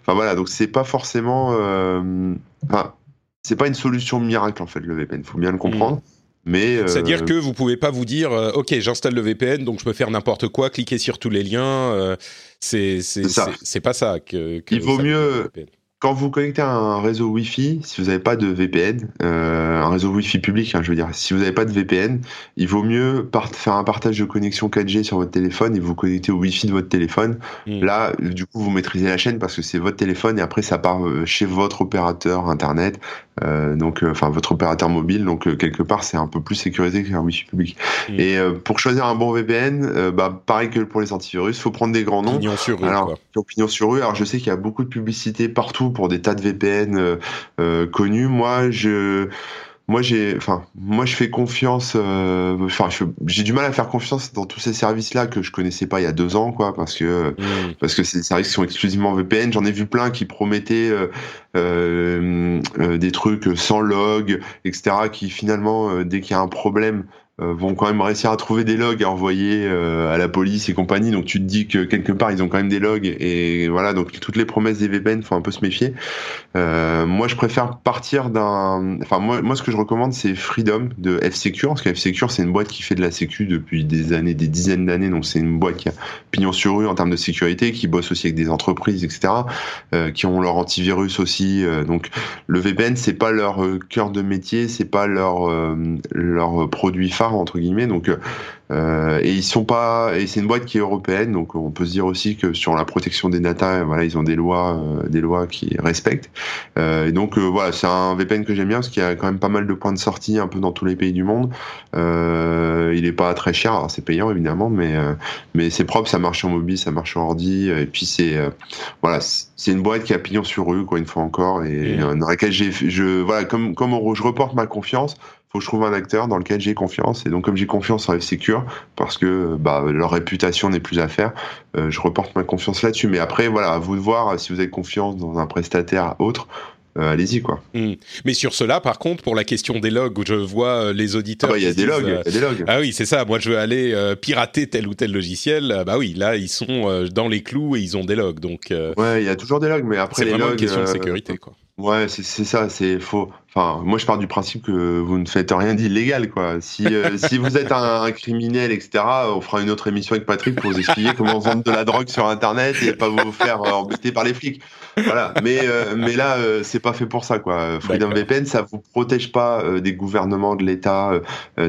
Enfin voilà, donc c'est pas forcément, euh, enfin c'est pas une solution miracle en fait le VPN. Faut bien le comprendre. Mm. Mais euh, c'est-à-dire que vous pouvez pas vous dire, euh, ok, j'installe le VPN, donc je peux faire n'importe quoi, cliquer sur tous les liens. c'est c'est pas ça que. Il vaut mieux quand vous connectez à un réseau Wi-Fi, si vous n'avez pas de VPN, euh, un réseau Wi-Fi public, hein, je veux dire, si vous n'avez pas de VPN, il vaut mieux faire un partage de connexion 4G sur votre téléphone et vous connecter au Wi-Fi de votre téléphone. Hmm. Là, du coup, vous maîtrisez la chaîne parce que c'est votre téléphone et après ça part euh, chez votre opérateur internet, euh, donc enfin votre opérateur mobile. Donc quelque part, c'est un peu plus sécurisé qu'un Wi-Fi public. Hmm. Et pour choisir un bon VPN, bah pareil que pour les antivirus, faut prendre des grands noms. Opinion sur rue. Alors, opinion sur rue. Alors je sais qu'il y a beaucoup de publicité partout pour des tas de VPN euh, euh, connus. Moi, je moi j'ai enfin moi je fais confiance euh, enfin j'ai du mal à faire confiance dans tous ces services là que je connaissais pas il y a deux ans quoi parce que mmh. parce que c'est des services qui sont exclusivement VPN j'en ai vu plein qui promettaient des trucs sans log etc qui finalement dès qu'il y a un problème euh, vont quand même réussir à trouver des logs à envoyer euh, à la police et compagnie. Donc tu te dis que quelque part ils ont quand même des logs et voilà. Donc toutes les promesses des VPN faut un peu se méfier. Euh, moi je préfère partir d'un. Enfin moi moi ce que je recommande c'est Freedom de F-Secure parce que F-Secure c'est une boîte qui fait de la sécu depuis des années, des dizaines d'années. Donc c'est une boîte qui a pignon sur rue en termes de sécurité, qui bosse aussi avec des entreprises etc. Euh, qui ont leur antivirus aussi. donc le VPN c'est pas leur cœur de métier, c'est pas leur leur produit phare entre guillemets. Donc, euh, et ils sont pas, et c'est une boîte qui est européenne, donc on peut se dire aussi que sur la protection des data, voilà, ils ont des lois, euh, des lois qui respectent. Euh, et donc voilà, c'est un VPN que j'aime bien parce qu'il y a quand même pas mal de points de sortie un peu dans tous les pays du monde. il est pas très cher, c'est payant évidemment, mais mais c'est propre, ça marche en mobile, ça marche en ordi, et puis c'est voilà, c'est une boîte qui a pignon sur rue, quoi, une fois encore, et dans laquelle j'ai, je voilà, comme comme je reporte ma confiance faut que je trouve un acteur dans lequel j'ai confiance. Et donc, comme j'ai confiance en F-Secure, parce que bah, leur réputation n'est plus à faire, euh, je reporte ma confiance là-dessus. Mais après, voilà, à vous de voir si vous avez confiance dans un prestataire autre. Euh, allez-y quoi. Hmm. Mais sur cela, par contre, pour la question des logs, où je vois euh, les auditeurs. Ah bah, il y a des logs, logs. Ah oui, c'est ça. Moi, je veux aller pirater tel ou tel logiciel. bah oui, là, ils sont dans les clous et ils ont des logs. Donc. Ouais, il y a toujours des logs, mais après les logs. C'est une question de sécurité, quoi. Ouais, c'est ça, c'est faux. Enfin, moi, je pars du principe que vous ne faites rien d'illégal, quoi. Si, euh, (laughs) si vous êtes un, criminel, etc., on fera une autre émission avec Patrick pour vous expliquer comment vendre de la drogue sur Internet et pas vous faire euh, embêter par les flics. Voilà. Mais, euh, mais là, c'est pas fait pour ça, quoi. Freedom VPN, ça vous protège pas des gouvernements, de l'État,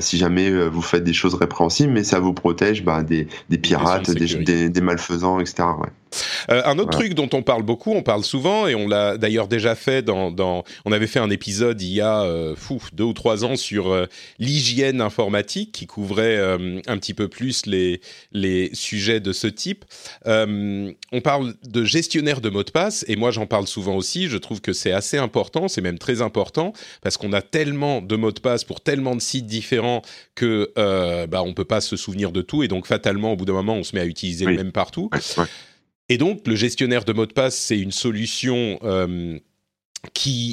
si jamais vous faites des choses répréhensibles, mais ça vous protège bah, des, des pirates, des, des, malfaisants, etc. Ouais. un autre truc dont on parle beaucoup, on parle souvent, et on l'a d'ailleurs déjà fait dans, dans, On avait fait un épisode il y a euh, fou, deux ou trois ans sur euh, l'hygiène informatique qui couvrait euh, un petit peu plus les, les sujets de ce type. on parle de gestionnaire de mots de passe et moi j'en parle souvent aussi. Je trouve que c'est assez important, c'est même très important parce qu'on a tellement de mots de passe pour tellement de sites différents que bah, on peut pas se souvenir de tout et donc fatalement au bout d'un moment on se met à utiliser le même partout. Et donc, le gestionnaire de mots de passe, c'est une solution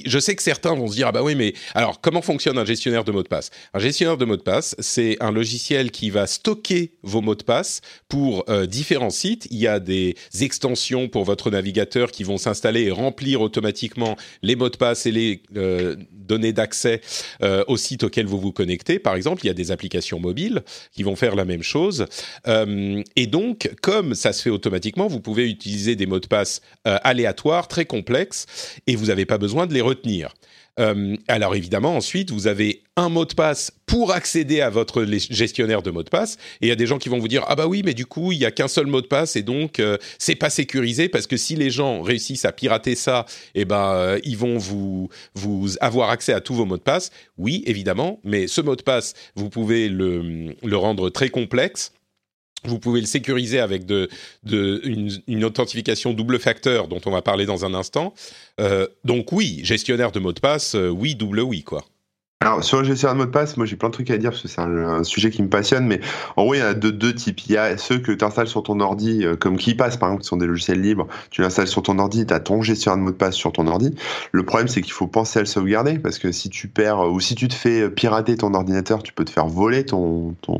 je sais que certains vont se dire ah bah oui mais alors comment fonctionne un gestionnaire de mots de passe? Un gestionnaire de mots de passe, c'est un logiciel qui va stocker vos mots de passe pour euh, différents sites. Il y a des extensions pour votre navigateur qui vont s'installer et remplir automatiquement les mots de passe et les euh, données d'accès euh, au site auquel vous vous connectez. Par exemple, il y a des applications mobiles qui vont faire la même chose. et donc, comme ça se fait automatiquement, vous pouvez utiliser des mots de passe aléatoires, très complexes, et vous n'avez pas besoin de les retenir. Euh, alors évidemment, ensuite, vous avez un mot de passe pour accéder à votre gestionnaire de mots de passe. Et il y a des gens qui vont vous dire ah bah oui, mais du coup il y a qu'un seul mot de passe et donc euh, c'est pas sécurisé parce que si les gens réussissent à pirater ça, eh ben euh, ils vont vous vous avoir accès à tous vos mots de passe. Oui, évidemment, mais ce mot de passe, vous pouvez le, le rendre très complexe vous pouvez le sécuriser avec de, de une, une, authentification double facteur dont on va parler dans un instant. Euh, donc oui, gestionnaire de mots de passe, euh, oui, double oui, quoi. Alors, sur le gestionnaire de mot de passe, moi j'ai plein de trucs à dire parce que c'est un, sujet qui me passionne, mais en gros, il y en a deux, deux types. Il y a ceux que tu installes sur ton ordi, euh, comme KeyPass par exemple, qui sont des logiciels libres. Tu l'installes sur ton ordi, tu as ton gestionnaire de mot de passe sur ton ordi. Le problème, c'est qu'il faut penser à le sauvegarder parce que si tu perds ou si tu te fais pirater ton ordinateur, tu peux te faire voler ton, ton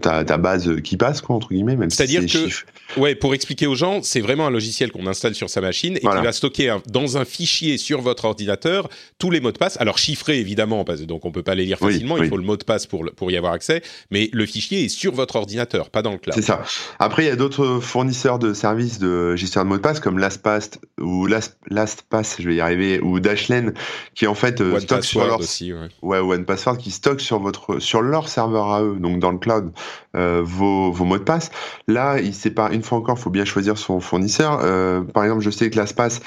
ta, ta base KeyPass, quoi, entre guillemets, même C'est-à-dire que, ouais, pour expliquer aux gens, c'est vraiment un logiciel qu'on installe sur sa machine et qui va stocker dans un fichier sur votre ordinateur tous les mots de passe. Alors chiffrés, évidemment, parce, donc on peut pas les lire facilement, il faut le mot de passe pour, pour y avoir accès, mais le fichier est sur votre ordinateur, pas dans le cloud. C'est ça. Après, il y a d'autres fournisseurs de services de gestion de mots de passe, comme LastPass ou LastPass, je vais y arriver, ou Dashlane, qui en fait euh, stockent sur leur... Aussi, ouais. ouais, OnePassword, qui stockent sur, votre, sur leur serveur à eux, donc dans le cloud, euh, vos, vos mots de passe. Là, il sépare, une fois encore, il faut bien choisir son fournisseur. Euh, par exemple, je sais que LastPass,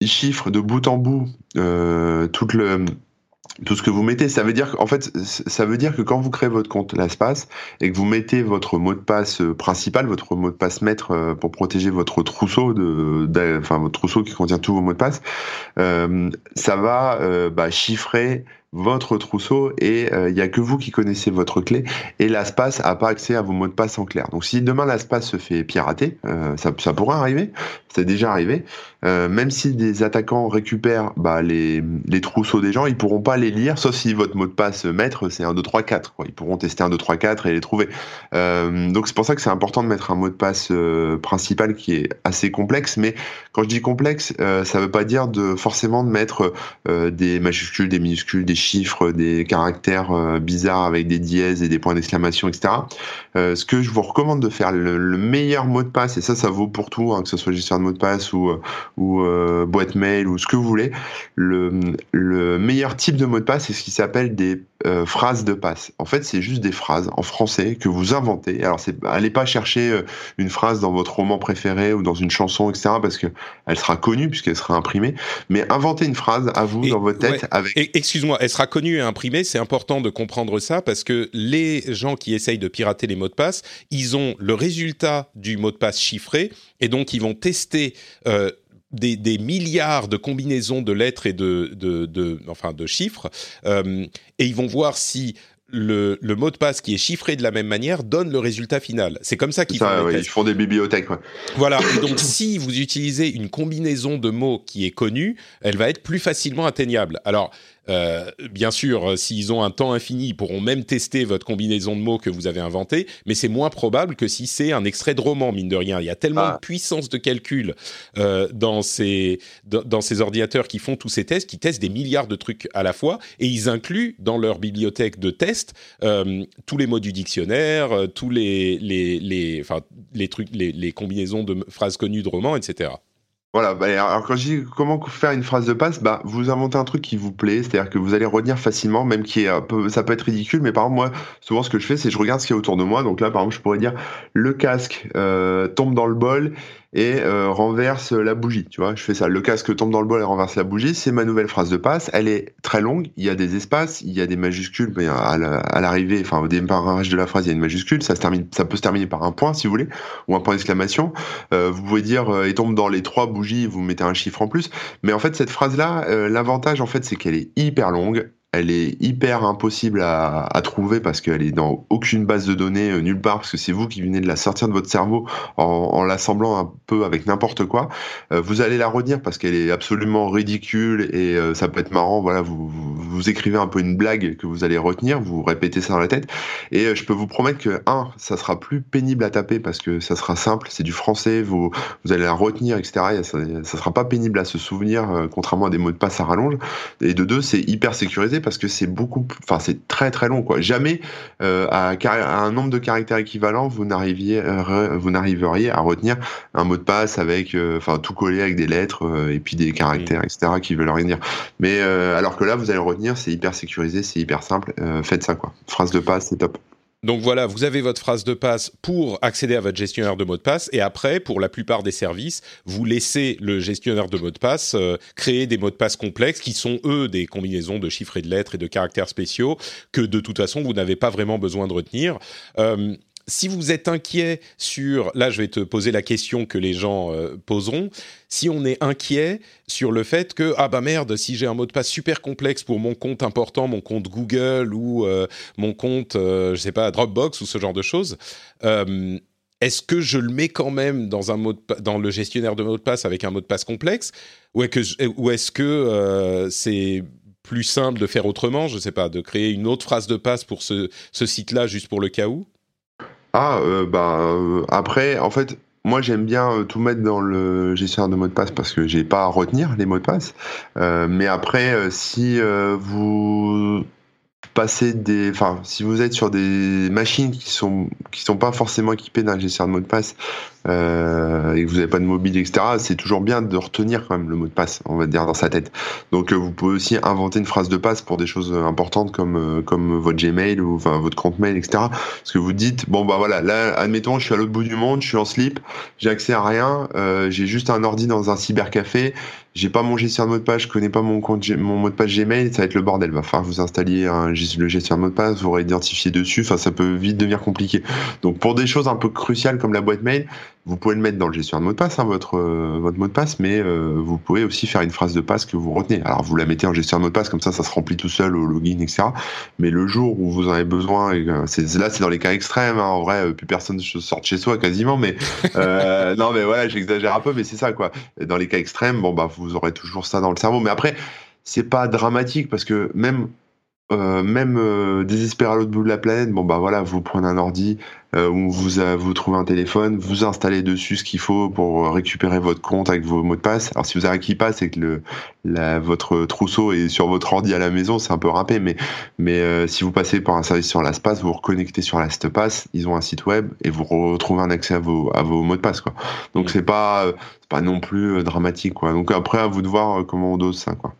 il chiffre de bout en bout euh, tout le tout ce que vous mettez, ça veut dire en fait, ça veut dire que quand vous créez votre compte LastPass et que vous mettez votre mot de passe euh, principal, votre mot de passe maître euh, pour protéger votre trousseau de, enfin votre trousseau qui contient tous vos mots de passe, euh, ça va euh, bah, chiffrer votre trousseau et il n'y a que vous qui connaissez votre clé et l'ASPAS a pas accès à vos mots de passe en clair. Donc si demain l'ASPAS se fait pirater, ça, ça pourrait arriver, c'est déjà arrivé, euh, même si des attaquants récupèrent bah, les, les, trousseaux des gens, ils pourront pas les lire, sauf si votre mot de passe maître c'est 1, 2, 3, 4. Quoi. Ils pourront tester 1, 2, 3, 4 et les trouver. donc c'est pour ça que c'est important de mettre un mot de passe principal qui est assez complexe, mais quand je dis complexe, ça veut pas dire de forcément de mettre des majuscules, des minuscules, des chiffres, des caractères euh, bizarres avec des dièses et des points d'exclamation, etc. Euh, ce que je vous recommande de faire, le, meilleur mot de passe, et ça, ça vaut pour tout, hein, que ce soit gestionnaire de mot de passe ou, euh, ou boîte mail ou ce que vous voulez, le, le meilleur type de mot de passe, c'est ce qui s'appelle des phrases de passe. En fait, c'est juste des phrases en français que vous inventez. Alors, c'est, allez pas chercher une phrase dans votre roman préféré ou dans une chanson, etc., parce que elle sera connue puisqu'elle sera imprimée. Mais inventez une phrase à vous dans votre tête avec. Excuse-moi, elle sera connue et imprimée. C'est important de comprendre ça parce que les gens qui essayent de pirater les mots de passe, ils ont le résultat du mot de passe chiffré et donc ils vont tester. Euh, des, milliards de combinaisons de lettres et de, de, enfin de chiffres, euh, et ils vont voir si le, mot de passe qui est chiffré de la même manière donne le résultat final. C'est comme ça qu'ils font. ils font des bibliothèques. Ouais. Voilà. Et donc, si vous utilisez une combinaison de mots qui est connue, elle va être plus facilement atteignable. Alors, euh, bien sûr, euh, s'ils ont un temps infini, ils pourront même tester votre combinaison de mots que vous avez inventée, mais c'est moins probable que si c'est un extrait de roman, mine de rien. Il y a tellement ah. de puissance de calcul euh, dans, ces, dans, ces ordinateurs qui font tous ces tests, qui testent des milliards de trucs à la fois, et ils incluent dans leur bibliothèque de tests tous les mots du dictionnaire, tous les, les, les, enfin, les, trucs, les, les combinaisons de phrases connues de romans, etc. Voilà, bah, alors quand je dis comment faire une phrase de passe, bah vous inventez un truc qui vous plaît, c'est-à-dire que vous allez retenir facilement, même qui est peu, ça peut être ridicule, mais par exemple moi, souvent ce que je fais, c'est je regarde ce qu'il y a autour de moi. Donc là, par exemple, je pourrais dire le casque euh, tombe dans le bol et euh, renverse la bougie. Tu vois, je fais ça. Le casque tombe dans le bol et renverse la bougie. C'est ma nouvelle phrase de passe. Elle est très longue. Il y a des espaces, il y a des majuscules. Mais à l'arrivée, enfin au démarrage de la phrase, il y a une majuscule. Ça se termine, ça peut se terminer par un point si vous voulez, ou un point d'exclamation. Euh, vous pouvez dire euh, et tombe dans les trois bougies. Vous mettez un chiffre en plus. Mais en fait, cette phrase-là, euh, l'avantage en fait, c'est qu'elle est hyper longue elle est hyper impossible à, trouver parce qu'elle est dans aucune base de données euh, nulle part parce que c'est vous qui venez de la sortir de votre cerveau en, l'assemblant un peu avec n'importe quoi. Euh, vous allez la retenir parce qu'elle est absolument ridicule et euh, ça peut être marrant. Voilà, vous, vous, écrivez un peu une blague que vous allez retenir, vous répétez ça dans la tête et je peux vous promettre que un, ça sera plus pénible à taper parce que ça sera simple, c'est du français, vous vous allez la retenir, etc. ça, ça sera pas pénible à se souvenir contrairement à des mots de passe à rallonge. Et de deux, c'est hyper sécurisé parce que c'est beaucoup, enfin c'est très très long quoi. Jamais euh, à, un nombre de caractères n'arriviez euh, vous n'arriveriez à retenir un mot de passe avec, enfin tout collé avec des lettres et puis des caractères etc qui veulent rien dire. Mais alors que là vous allez le retenir, c'est hyper sécurisé, c'est hyper simple. faites ça quoi. Phrase de passe, c'est top. Donc voilà, vous avez votre phrase de passe pour accéder à votre gestionnaire de mot de passe et après, pour la plupart des services, vous laissez le gestionnaire de mot de passe euh, créer des mots de passe complexes qui sont eux des combinaisons de chiffres et de lettres et de caractères spéciaux que de toute façon vous n'avez pas vraiment besoin de retenir. Euh, si vous êtes inquiet sur, là je vais te poser la question que les gens euh, poseront, si on est inquiet sur le fait que, ah bah merde, si j'ai un mot de passe super complexe pour mon compte important, mon compte Google ou euh, mon compte, euh, je sais pas, Dropbox ou ce genre de choses, est-ce que je le mets quand même dans, un mot dans le gestionnaire de mot de passe avec un mot de passe complexe? Ou est-ce que c'est plus simple de faire autrement, je ne sais pas, de créer une autre phrase de passe pour ce site-là juste pour le cas où? Ah, euh, bah, euh, après, en fait, moi j'aime bien euh, tout mettre dans le gestionnaire de mots de passe parce que j'ai pas à retenir les mots de passe. mais après, si vous passer des, si vous êtes sur des machines qui sont qui sont pas forcément équipées d'un gestionnaire de mot de passe euh, et que vous n'avez pas de mobile, etc., c'est toujours bien de retenir quand même le mot de passe, on va dire dans sa tête. Donc euh, vous pouvez aussi inventer une phrase de passe pour des choses importantes comme euh, comme votre Gmail ou enfin votre compte mail, etc. Parce que vous dites bon bah voilà, là admettons je suis à l'autre bout du monde, je suis en slip, j'ai accès à rien, euh, j'ai juste un ordi dans un cybercafé, j'ai pas mon gestionnaire de mot de passe, je connais pas mon compte, mon mot de passe Gmail, ça va être le bordel. Va falloir vous installiez un, le gestionnaire de mot de passe, vous réidentifier dessus, enfin ça peut vite devenir compliqué. Donc pour des choses un peu cruciales comme la boîte mail, vous pouvez le mettre dans le gestionnaire de mot de passe, hein, votre euh, votre mot de passe, mais euh, vous pouvez aussi faire une phrase de passe que vous retenez. Alors vous la mettez en gestionnaire de mot de passe, comme ça ça se remplit tout seul au login, etc. Mais le jour où vous en avez besoin, et, là c'est dans les cas extrêmes. Hein, en vrai, plus personne sort de chez soi quasiment, mais euh, (laughs) non mais voilà, j'exagère un peu, mais c'est ça quoi. Dans les cas extrêmes, bon bah vous aurez toujours ça dans le cerveau. Mais après, c'est pas dramatique parce que même euh, même euh, désespéré à l'autre bout de la planète, bon bah voilà, vous prenez un ordi euh, ou vous vous trouvez un téléphone, vous installez dessus ce qu'il faut pour récupérer votre compte avec vos mots de passe. Alors si vous avez qui passe et que le la, votre trousseau est sur votre ordi à la maison, c'est un peu râpé, mais mais euh, si vous passez par un service sur LastPass, vous vous reconnectez sur LastPass, ils ont un site web et vous retrouvez un accès à vos à vos mots de passe quoi. Donc mmh. c'est pas pas non plus dramatique quoi. Donc après à vous de voir comment on dose ça quoi.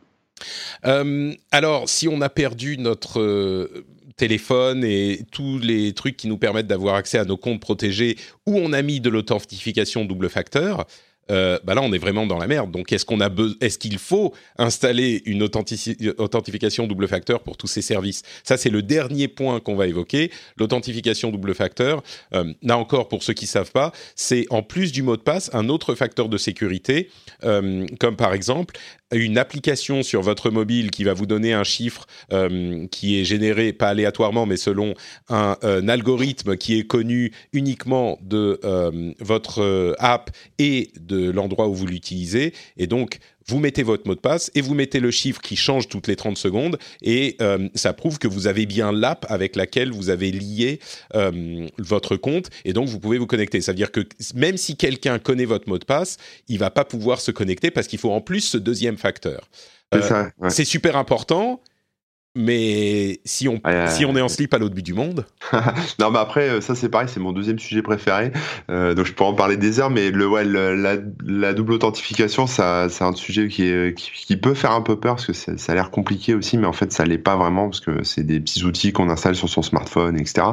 Euh, alors, si on a perdu notre euh, téléphone et tous les trucs qui nous permettent d'avoir accès à nos comptes protégés, où on a mis de l'authentification double facteur, euh, bah là on est vraiment dans la merde. Donc est-ce qu'on a est-ce qu'il faut installer une authentification double facteur pour tous ces services? Ça c'est le dernier point qu'on va évoquer. L'authentification double facteur. Là encore pour ceux qui savent pas, c'est en plus du mot de passe un autre facteur de sécurité, comme par exemple une application sur votre mobile qui va vous donner un chiffre euh, qui est généré pas aléatoirement mais selon un, un algorithme qui est connu uniquement de euh, votre app et de l'endroit où vous l'utilisez. Et donc, vous mettez votre mot de passe et vous mettez le chiffre qui change toutes les 30 secondes et euh, ça prouve que vous avez bien l'app avec laquelle vous avez lié euh, votre compte et donc vous pouvez vous connecter. Ça veut dire que même si quelqu'un connaît votre mot de passe, il va pas pouvoir se connecter parce qu'il faut en plus ce deuxième facteur. c'est euh, super important mais si on, si on est en slip à l'autre bout du monde. (laughs) non, mais après, euh, ça c'est pareil, c'est mon deuxième sujet préféré. Euh, donc je pourrais en parler des heures, mais le, ouais, la, la, double authentification, ça, c'est un sujet qui, est, qui, peut faire un peu peur parce que ça, a l'air compliqué aussi, mais en fait, ça l'est pas vraiment parce que c'est des petits outils qu'on installe sur son smartphone, etc.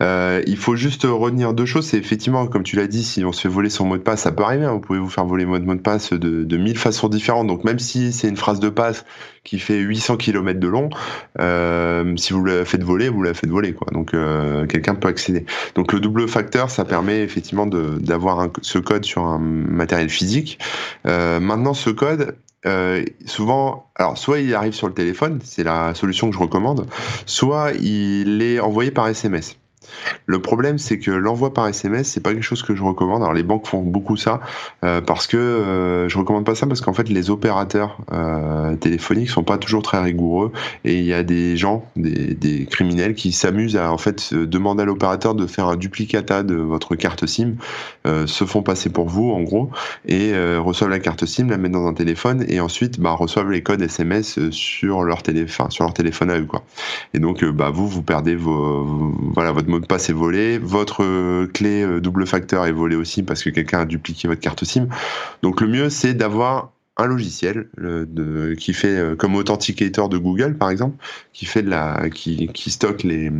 Euh, il faut juste retenir deux choses. C'est effectivement, comme tu l'as dit, si on se fait voler son mot de passe, ça peut arriver. Hein. vous pouvez vous faire voler votre mot de passe de, de mille façons différentes. Donc même si c'est une phrase de passe qui fait 800 km de long, euh, si vous la faites voler, vous la faites voler, quoi. Donc euh, quelqu'un peut accéder. Donc le double facteur, ça permet effectivement d'avoir ce code sur un matériel physique. Euh, maintenant, ce code, euh, souvent, alors soit il arrive sur le téléphone, c'est la solution que je recommande, soit il est envoyé par SMS. Le problème, c'est que l'envoi par SMS, c'est pas quelque chose que je recommande. Alors les banques font beaucoup ça euh, parce que euh, je recommande pas ça parce qu'en fait les opérateurs euh, téléphoniques sont pas toujours très rigoureux et il y a des gens, des, criminels qui s'amusent à en fait demander à l'opérateur de faire un duplicata de votre carte SIM, se font passer pour vous en gros et reçoivent la carte SIM, la mettent dans un téléphone et ensuite bah, reçoivent les codes SMS sur leur téléphone, sur leur téléphone à eux quoi. Et donc bah vous vous perdez voilà votre mot de passe est volé, votre euh, clé euh, double facteur est volée aussi parce que quelqu'un a dupliqué votre carte SIM. Donc le mieux c'est d'avoir un logiciel qui fait euh, comme Authenticator de Google par exemple, qui fait la, qui stocke les,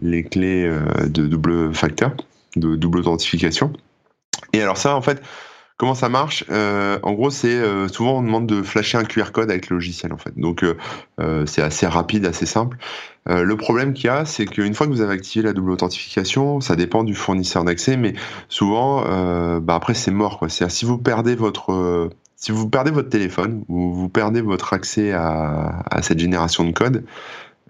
les clés de double facteur, de double authentification. Et alors ça en fait, Comment ça marche En gros, c'est souvent on demande de flasher un QR code avec le logiciel en fait. Donc c'est assez rapide, assez simple. Euh, le problème qu'il y a, c'est qu'une fois que vous avez activé la double authentification, ça dépend du fournisseur d'accès, mais souvent, euh, bah après c'est mort. C'est-à-dire si vous perdez votre euh, si vous perdez votre téléphone ou vous perdez votre accès à, à cette génération de code,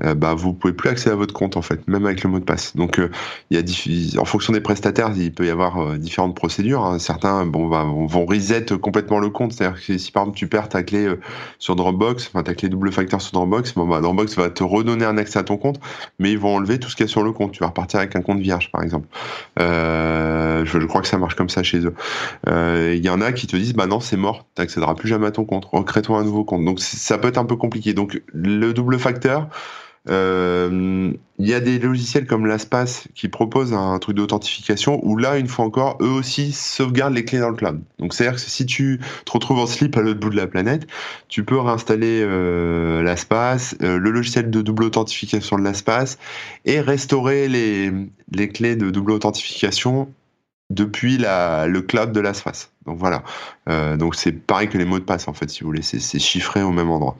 euh, bah, vous pouvez plus accéder à votre compte en fait, même avec le mot de passe. Donc euh, il y a en fonction des prestataires, il peut y avoir euh, différentes procédures. Hein. Certains bon, bah, vont reset complètement le compte, c'est-à-dire que si par exemple tu perds ta clé sur Dropbox, enfin ta clé double facteur sur Dropbox, bon, bah, Dropbox va te redonner un accès à ton compte, mais ils vont enlever tout ce qu'il y a sur le compte. Tu vas repartir avec un compte vierge par exemple. Je, je, crois que ça marche comme ça chez eux. Il y en a qui te disent bah non c'est mort, tu n'accéderas plus jamais à ton compte, recrée-toi un nouveau compte. Donc ça peut être un peu compliqué. Donc le double facteur euh, il y a des logiciels comme LastPass qui proposent un truc d'authentification où là, une fois encore, eux aussi sauvegardent les clés dans le cloud. Donc c'est-à-dire que si tu te retrouves en slip à l'autre bout de la planète, tu peux réinstaller euh, LastPass, euh, le logiciel de double authentification de LastPass et restaurer les, les clés de double authentification depuis la, le cloud de LastPass. Donc voilà. Euh, donc c'est pareil que les mots de passe en fait, si vous voulez, c'est chiffré au même endroit.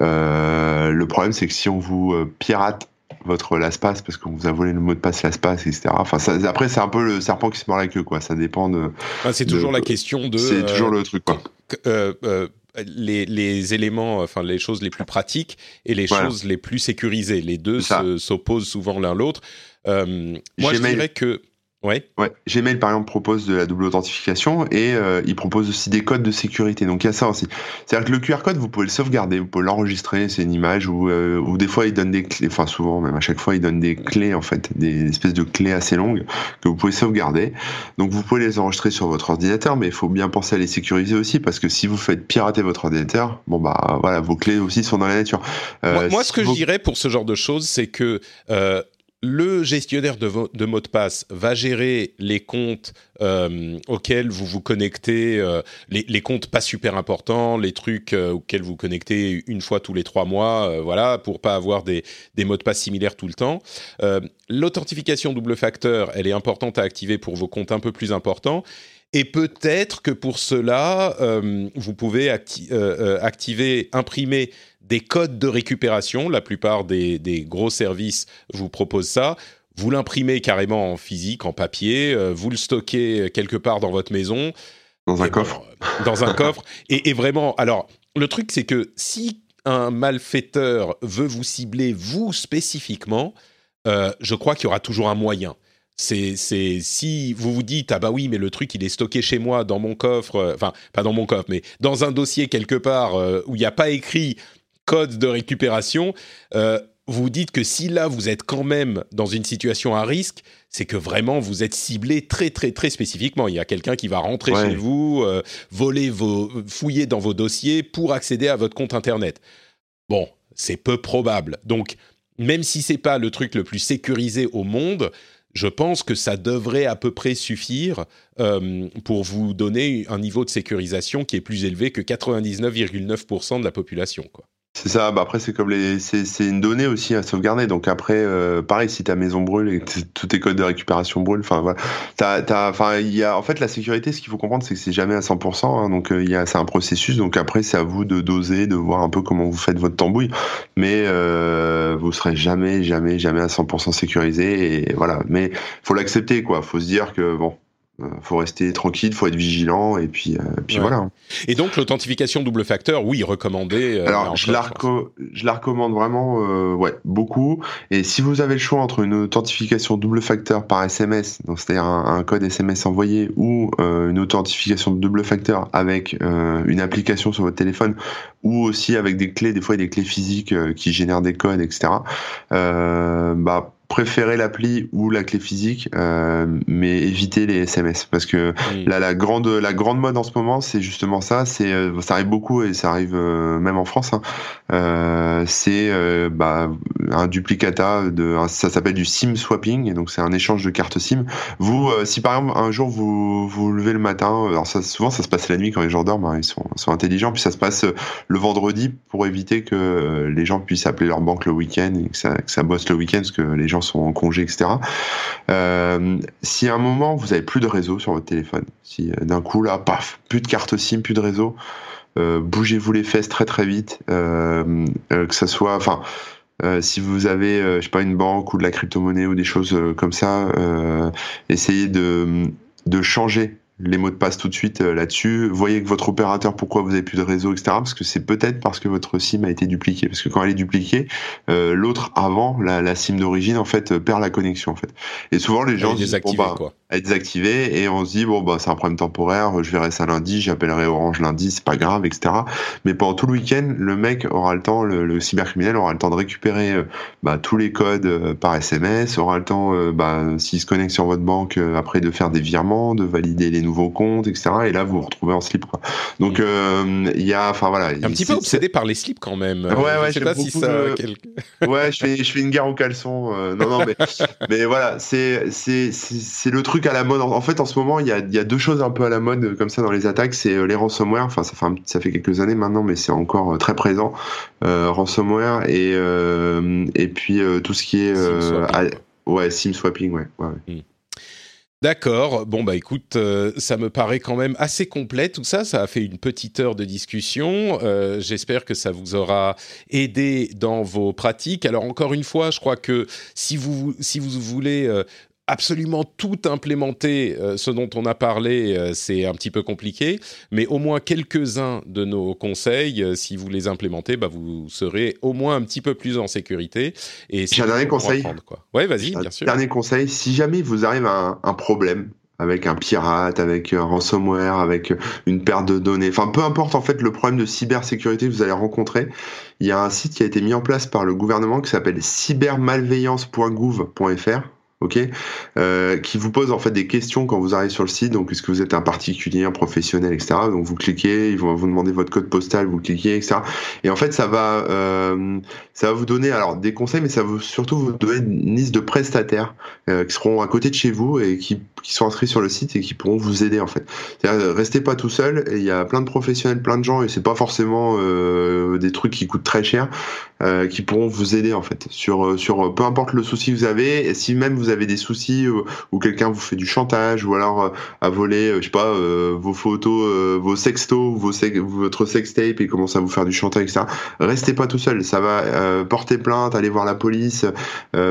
Euh, le problème c'est que si on vous euh, pirate votre LastPass parce qu'on vous a volé le mot de passe LastPass, etc. Enfin, ça, après c'est un peu le serpent qui se mord la queue, quoi. Ça dépend de. c'est toujours la question de. C'est toujours le truc, quoi. Les, les, éléments, enfin les choses les plus pratiques et les choses les plus sécurisées. Les deux s'opposent souvent l'un l'autre. moi, je dirais que Ouais. Ouais. Gmail par exemple propose de la double authentification et euh, il propose aussi des codes de sécurité. Donc il y a ça aussi. C'est-à-dire que le QR code, vous pouvez le sauvegarder, vous pouvez l'enregistrer, c'est une image ou euh, ou des fois il donne des clés, enfin souvent même à chaque fois il donne des clés en fait, des espèces de clés assez longues que vous pouvez sauvegarder. Donc vous pouvez les enregistrer sur votre ordinateur, mais il faut bien penser à les sécuriser aussi parce que si vous faites pirater votre ordinateur, bon bah voilà, vos clés aussi sont dans la nature. Euh, moi, ce que je dirais pour ce genre de choses, c'est que euh, le gestionnaire de, mots de passe va gérer les comptes euh, auxquels vous vous connectez, euh, les, comptes pas super importants, les trucs euh, auxquels vous connectez une fois tous les trois mois, voilà, pour pas avoir des, des, mots de passe similaires tout le temps. L'authentification double facteur, elle est importante à activer pour vos comptes un peu plus importants. Et peut-être que pour cela, vous pouvez activer, imprimer des codes de récupération. La plupart des, gros services vous proposent ça. Vous l'imprimez carrément en physique, en papier, euh, vous le stockez quelque part dans votre maison. Dans un coffre. dans un coffre. Et, vraiment, alors, le truc, c'est que si un malfaiteur veut vous cibler, vous spécifiquement, euh, je crois qu'il y aura toujours un moyen. C'est, si vous vous dites ah bah oui mais le truc il est stocké chez moi dans mon coffre, euh, enfin pas dans mon coffre mais dans un dossier quelque part où il n'y a pas écrit code de récupération, euh, vous dites que si là vous êtes quand même dans une situation à risque, c'est que vraiment vous êtes ciblé très très très spécifiquement. Il y a quelqu'un qui va rentrer chez vous, euh, voler vos, fouiller dans vos dossiers pour accéder à votre compte internet. Bon, c'est peu probable. Donc même si c'est pas le truc le plus sécurisé au monde, je pense que ça devrait à peu près suffire euh, pour vous donner un niveau de sécurisation qui est plus élevé que 99,9% de la population. Quoi. C'est ça. Bah après, c'est comme les, c'est une donnée aussi à sauvegarder. Donc après, euh, pareil, si ta maison brûle et que tous tes codes de récupération brûlent, enfin voilà, t'as, enfin il y a, en fait, la sécurité, ce qu'il faut comprendre, c'est que c'est jamais à 100%. Hein, donc euh, il y a, c'est un processus. Donc après, c'est à vous de doser, de voir un peu comment vous faites votre tambouille. Mais euh, vous serez jamais, jamais, jamais à 100% sécurisé. Et voilà. Mais faut l'accepter, quoi. Faut se dire que bon, faut rester tranquille, faut être vigilant et puis, puis voilà. Et donc l'authentification double facteur, oui, recommandée. Alors je la, je la recommande vraiment, ouais, beaucoup. Et si vous avez le choix entre une authentification double facteur par SMS, c'est-à-dire un, code SMS envoyé, ou une authentification double facteur avec une application sur votre téléphone, ou aussi avec des clés, des fois il y a des clés physiques qui génèrent des codes, etc. bah préférer l'appli ou la clé physique, euh, mais éviter les SMS parce que là la grande la grande mode en ce moment c'est justement ça, c'est euh, ça arrive beaucoup et ça arrive euh, même en France. Hein, euh, c'est bah, un duplicata de ça s'appelle du SIM swapping et donc c'est un échange de cartes SIM. Vous si par exemple un jour vous vous levez le matin, alors ça souvent ça se passe la nuit quand les gens dorment, hein, ils sont sont intelligents puis ça se passe le vendredi pour éviter que les gens puissent appeler leur banque le week-end et que ça que ça bosse le week-end parce que les gens sont en congé, etc. Euh, si à un moment vous avez plus de réseau sur votre téléphone, si euh, d'un coup là, paf, plus de carte SIM, plus de réseau, euh, bougez-vous les fesses très très vite, que ça soit, enfin. Si vous avez, je sais pas, une banque ou de la crypto-monnaie ou des choses comme ça, essayez de, de changer les mots de passe tout de suite euh, là-dessus. Voyez que votre opérateur, pourquoi vous avez plus de réseau, etc. Parce que c'est peut-être parce que votre SIM a été dupliquée. Parce que quand elle est dupliquée, euh, l'autre avant, la, la SIM d'origine, en fait, euh, perd la connexion, en fait. Et souvent, les gens disent, bon, bah, quoi être désactivé et on se dit bon bah c'est un problème temporaire, je verrai ça lundi, j'appellerai Orange lundi, c'est pas grave, etc. Mais pendant tout le week-end, le mec aura le temps, le, cybercriminel aura le temps de récupérer euh, bah, tous les codes euh, par SMS, aura le temps, euh, bah, s'il se connecte sur votre banque après de faire des virements, de valider les nouveaux comptes, etc. Et là vous vous retrouvez en slip quoi. Donc il y a, enfin voilà, un petit peu obsédé par les slips quand même. Ouais ouais, je sais pas si ça. (laughs) ouais, je fais je fais une guerre aux caleçons. non non mais (laughs) mais voilà, c'est c'est c'est le truc à la mode. En fait, en ce moment, il y a, deux choses un peu à la mode euh, comme ça dans les attaques. C'est euh, les ransomware. Enfin, ça fait, ça fait quelques années maintenant, mais c'est encore euh, très présent. ransomware et, et puis tout ce qui est... ouais, SIM swapping, ouais. ouais, hmm. D'accord. Bon bah écoute, ça me paraît quand même assez complet tout ça. Ça a fait une petite heure de discussion. J'espère que ça vous aura aidé dans vos pratiques. Alors encore une fois, je crois que si vous si vous voulez absolument tout implémenter, euh, ce dont on a parlé, euh, c'est un petit peu compliqué, mais au moins quelques-uns de nos conseils, euh, si vous les implémentez, bah, vous serez au moins un petit peu plus en sécurité. Et un dernier conseil. Ouais, vas-y, bien sûr. Dernier conseil, si jamais vous arrive un, un problème avec un pirate, avec un ransomware, avec une perte de données, enfin peu importe en fait le problème de cybersécurité que vous allez rencontrer, il y a un site qui a été mis en place par le gouvernement qui s'appelle cybermalveillance.gouv.fr ok, euh, qui vous pose en fait des questions quand vous arrivez sur le site. Donc, est-ce que vous êtes un particulier, un professionnel, etc. Donc, vous cliquez, ils vont vous demander votre code postal, vous cliquez, etc. Et en fait, ça va, euh, ça va vous donner alors des conseils, mais ça va surtout vous donner une liste de prestataires euh, qui seront à côté de chez vous et qui, qui sont inscrits sur le site et qui pourront vous aider en fait. C'est-à-dire, restez pas tout seul. Il y a plein de professionnels, plein de gens, et c'est pas forcément euh, des trucs qui coûtent très cher, euh, qui pourront vous aider en fait sur sur peu importe le souci que vous avez. Et si même vous avez des soucis ou, quelqu'un vous fait du chantage ou alors euh, à voler, euh, je sais pas, euh, vos photos, vos sextos, vos votre sextape et commence à vous faire du chantage, etc. Restez pas tout seul, ça va porter plainte, aller voir la police,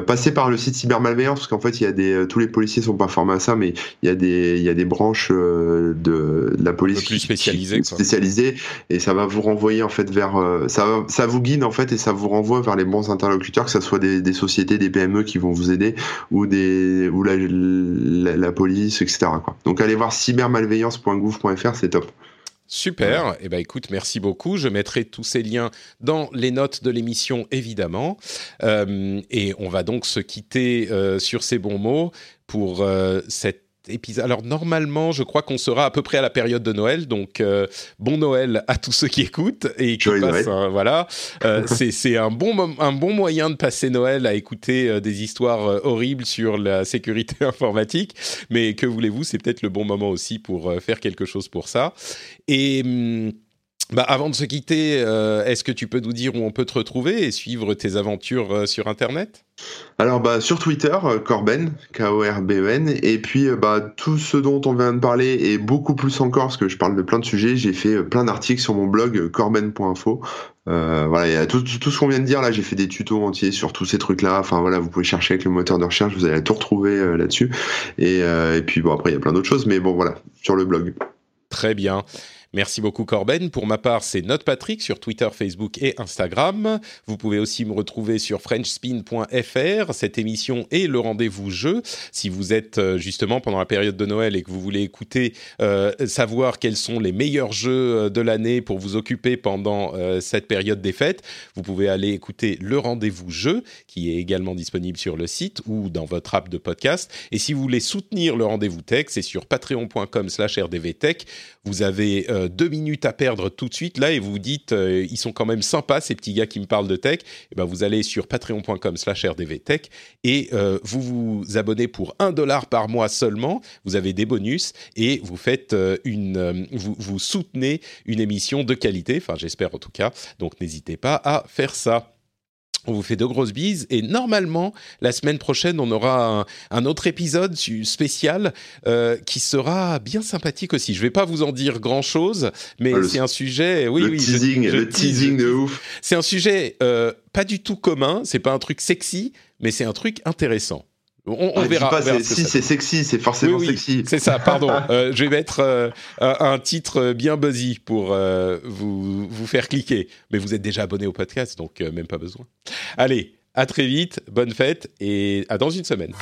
passer par le site cybermalveillance parce qu'en fait il y a des, tous les policiers sont pas formés à ça, mais il y a des, il y a des branches de, la police plus spécialisées, spécialisées et ça va vous renvoyer en fait vers, ça, ça vous guide en fait et ça vous renvoie vers les bons interlocuteurs, que ce soit des, des sociétés, des PME qui vont vous aider ou ou la, police, etc. Donc allez voir cybermalveillance.gouv.fr, c'est top. Super. Eh ben, écoute, merci beaucoup. Je mettrai tous ces liens dans les notes de l'émission, évidemment. Euh, et on va donc se quitter euh, sur ces bons mots pour euh, cette alors normalement, je crois qu'on sera à peu près à la période de Noël, donc euh, bon Noël à tous ceux qui écoutent et qui passent. voilà, euh, (laughs) c'est un bon un bon moyen de passer Noël à écouter euh, des histoires horribles sur la sécurité (laughs) informatique. Mais que voulez-vous, c'est peut-être le bon moment aussi pour faire quelque chose pour ça. Et hum, bah, avant de se quitter, est-ce que tu peux nous dire où on peut te retrouver et suivre tes aventures sur Internet? Alors bah sur Twitter, euh, Corben, K-O-R-B-E-N, et puis euh, bah tout ce dont on vient de parler et beaucoup plus encore, parce que je parle de plein de sujets, j'ai fait euh, plein d'articles sur mon blog corben.info, voilà, il y a tout, ce qu'on vient de dire là. J'ai fait des tutos entiers sur tous ces trucs-là. Enfin voilà, vous pouvez chercher avec le moteur de recherche, vous allez tout retrouver là-dessus. Et, et puis bon, après il y a plein d'autres choses, mais bon voilà, sur le blog. Très bien. Merci beaucoup Corben. Pour ma part, c'est Note Patrick sur Twitter, Facebook et Instagram. Vous pouvez aussi me retrouver sur frenchspin.fr, cette émission et le rendez-vous jeu. Si vous êtes euh, justement pendant la période de Noël et que vous voulez écouter, euh, savoir quels sont les meilleurs jeux euh, de l'année pour vous occuper pendant cette période des fêtes, vous pouvez aller écouter le rendez-vous jeu qui est également disponible sur le site ou dans votre app de podcast. Et si vous voulez soutenir le rendez-vous tech, c'est sur patreon.com slash rdvtech. Vous avez deux minutes à perdre tout de suite là et vous dites euh, ils sont quand même sympas ces petits gars qui me parlent de tech, et eh ben vous allez sur patreon.com/rdvtech et euh, vous vous abonnez pour un dollar par mois seulement. Vous avez des bonus et vous faites une, vous, vous soutenez une émission de qualité. Enfin j'espère en tout cas. Donc n'hésitez pas à faire ça. On vous fait de grosses bises et normalement la semaine prochaine on aura un, autre épisode spécial euh, qui sera bien sympathique aussi. Je vais pas vous en dire grand chose, mais c'est un sujet. Oui, le oui. Teasing, le teasing de ouf. C'est un sujet euh, pas du tout commun. C'est pas un truc sexy, mais c'est un truc intéressant. On, ah, verra. si c'est sexy, c'est forcément sexy. C'est ça, pardon. (laughs) Euh, je vais mettre euh, un titre bien buzzy pour euh, vous, vous faire cliquer. Mais vous êtes déjà abonné au podcast, donc même pas besoin. Allez, à très vite, bonne fête et à dans une semaine.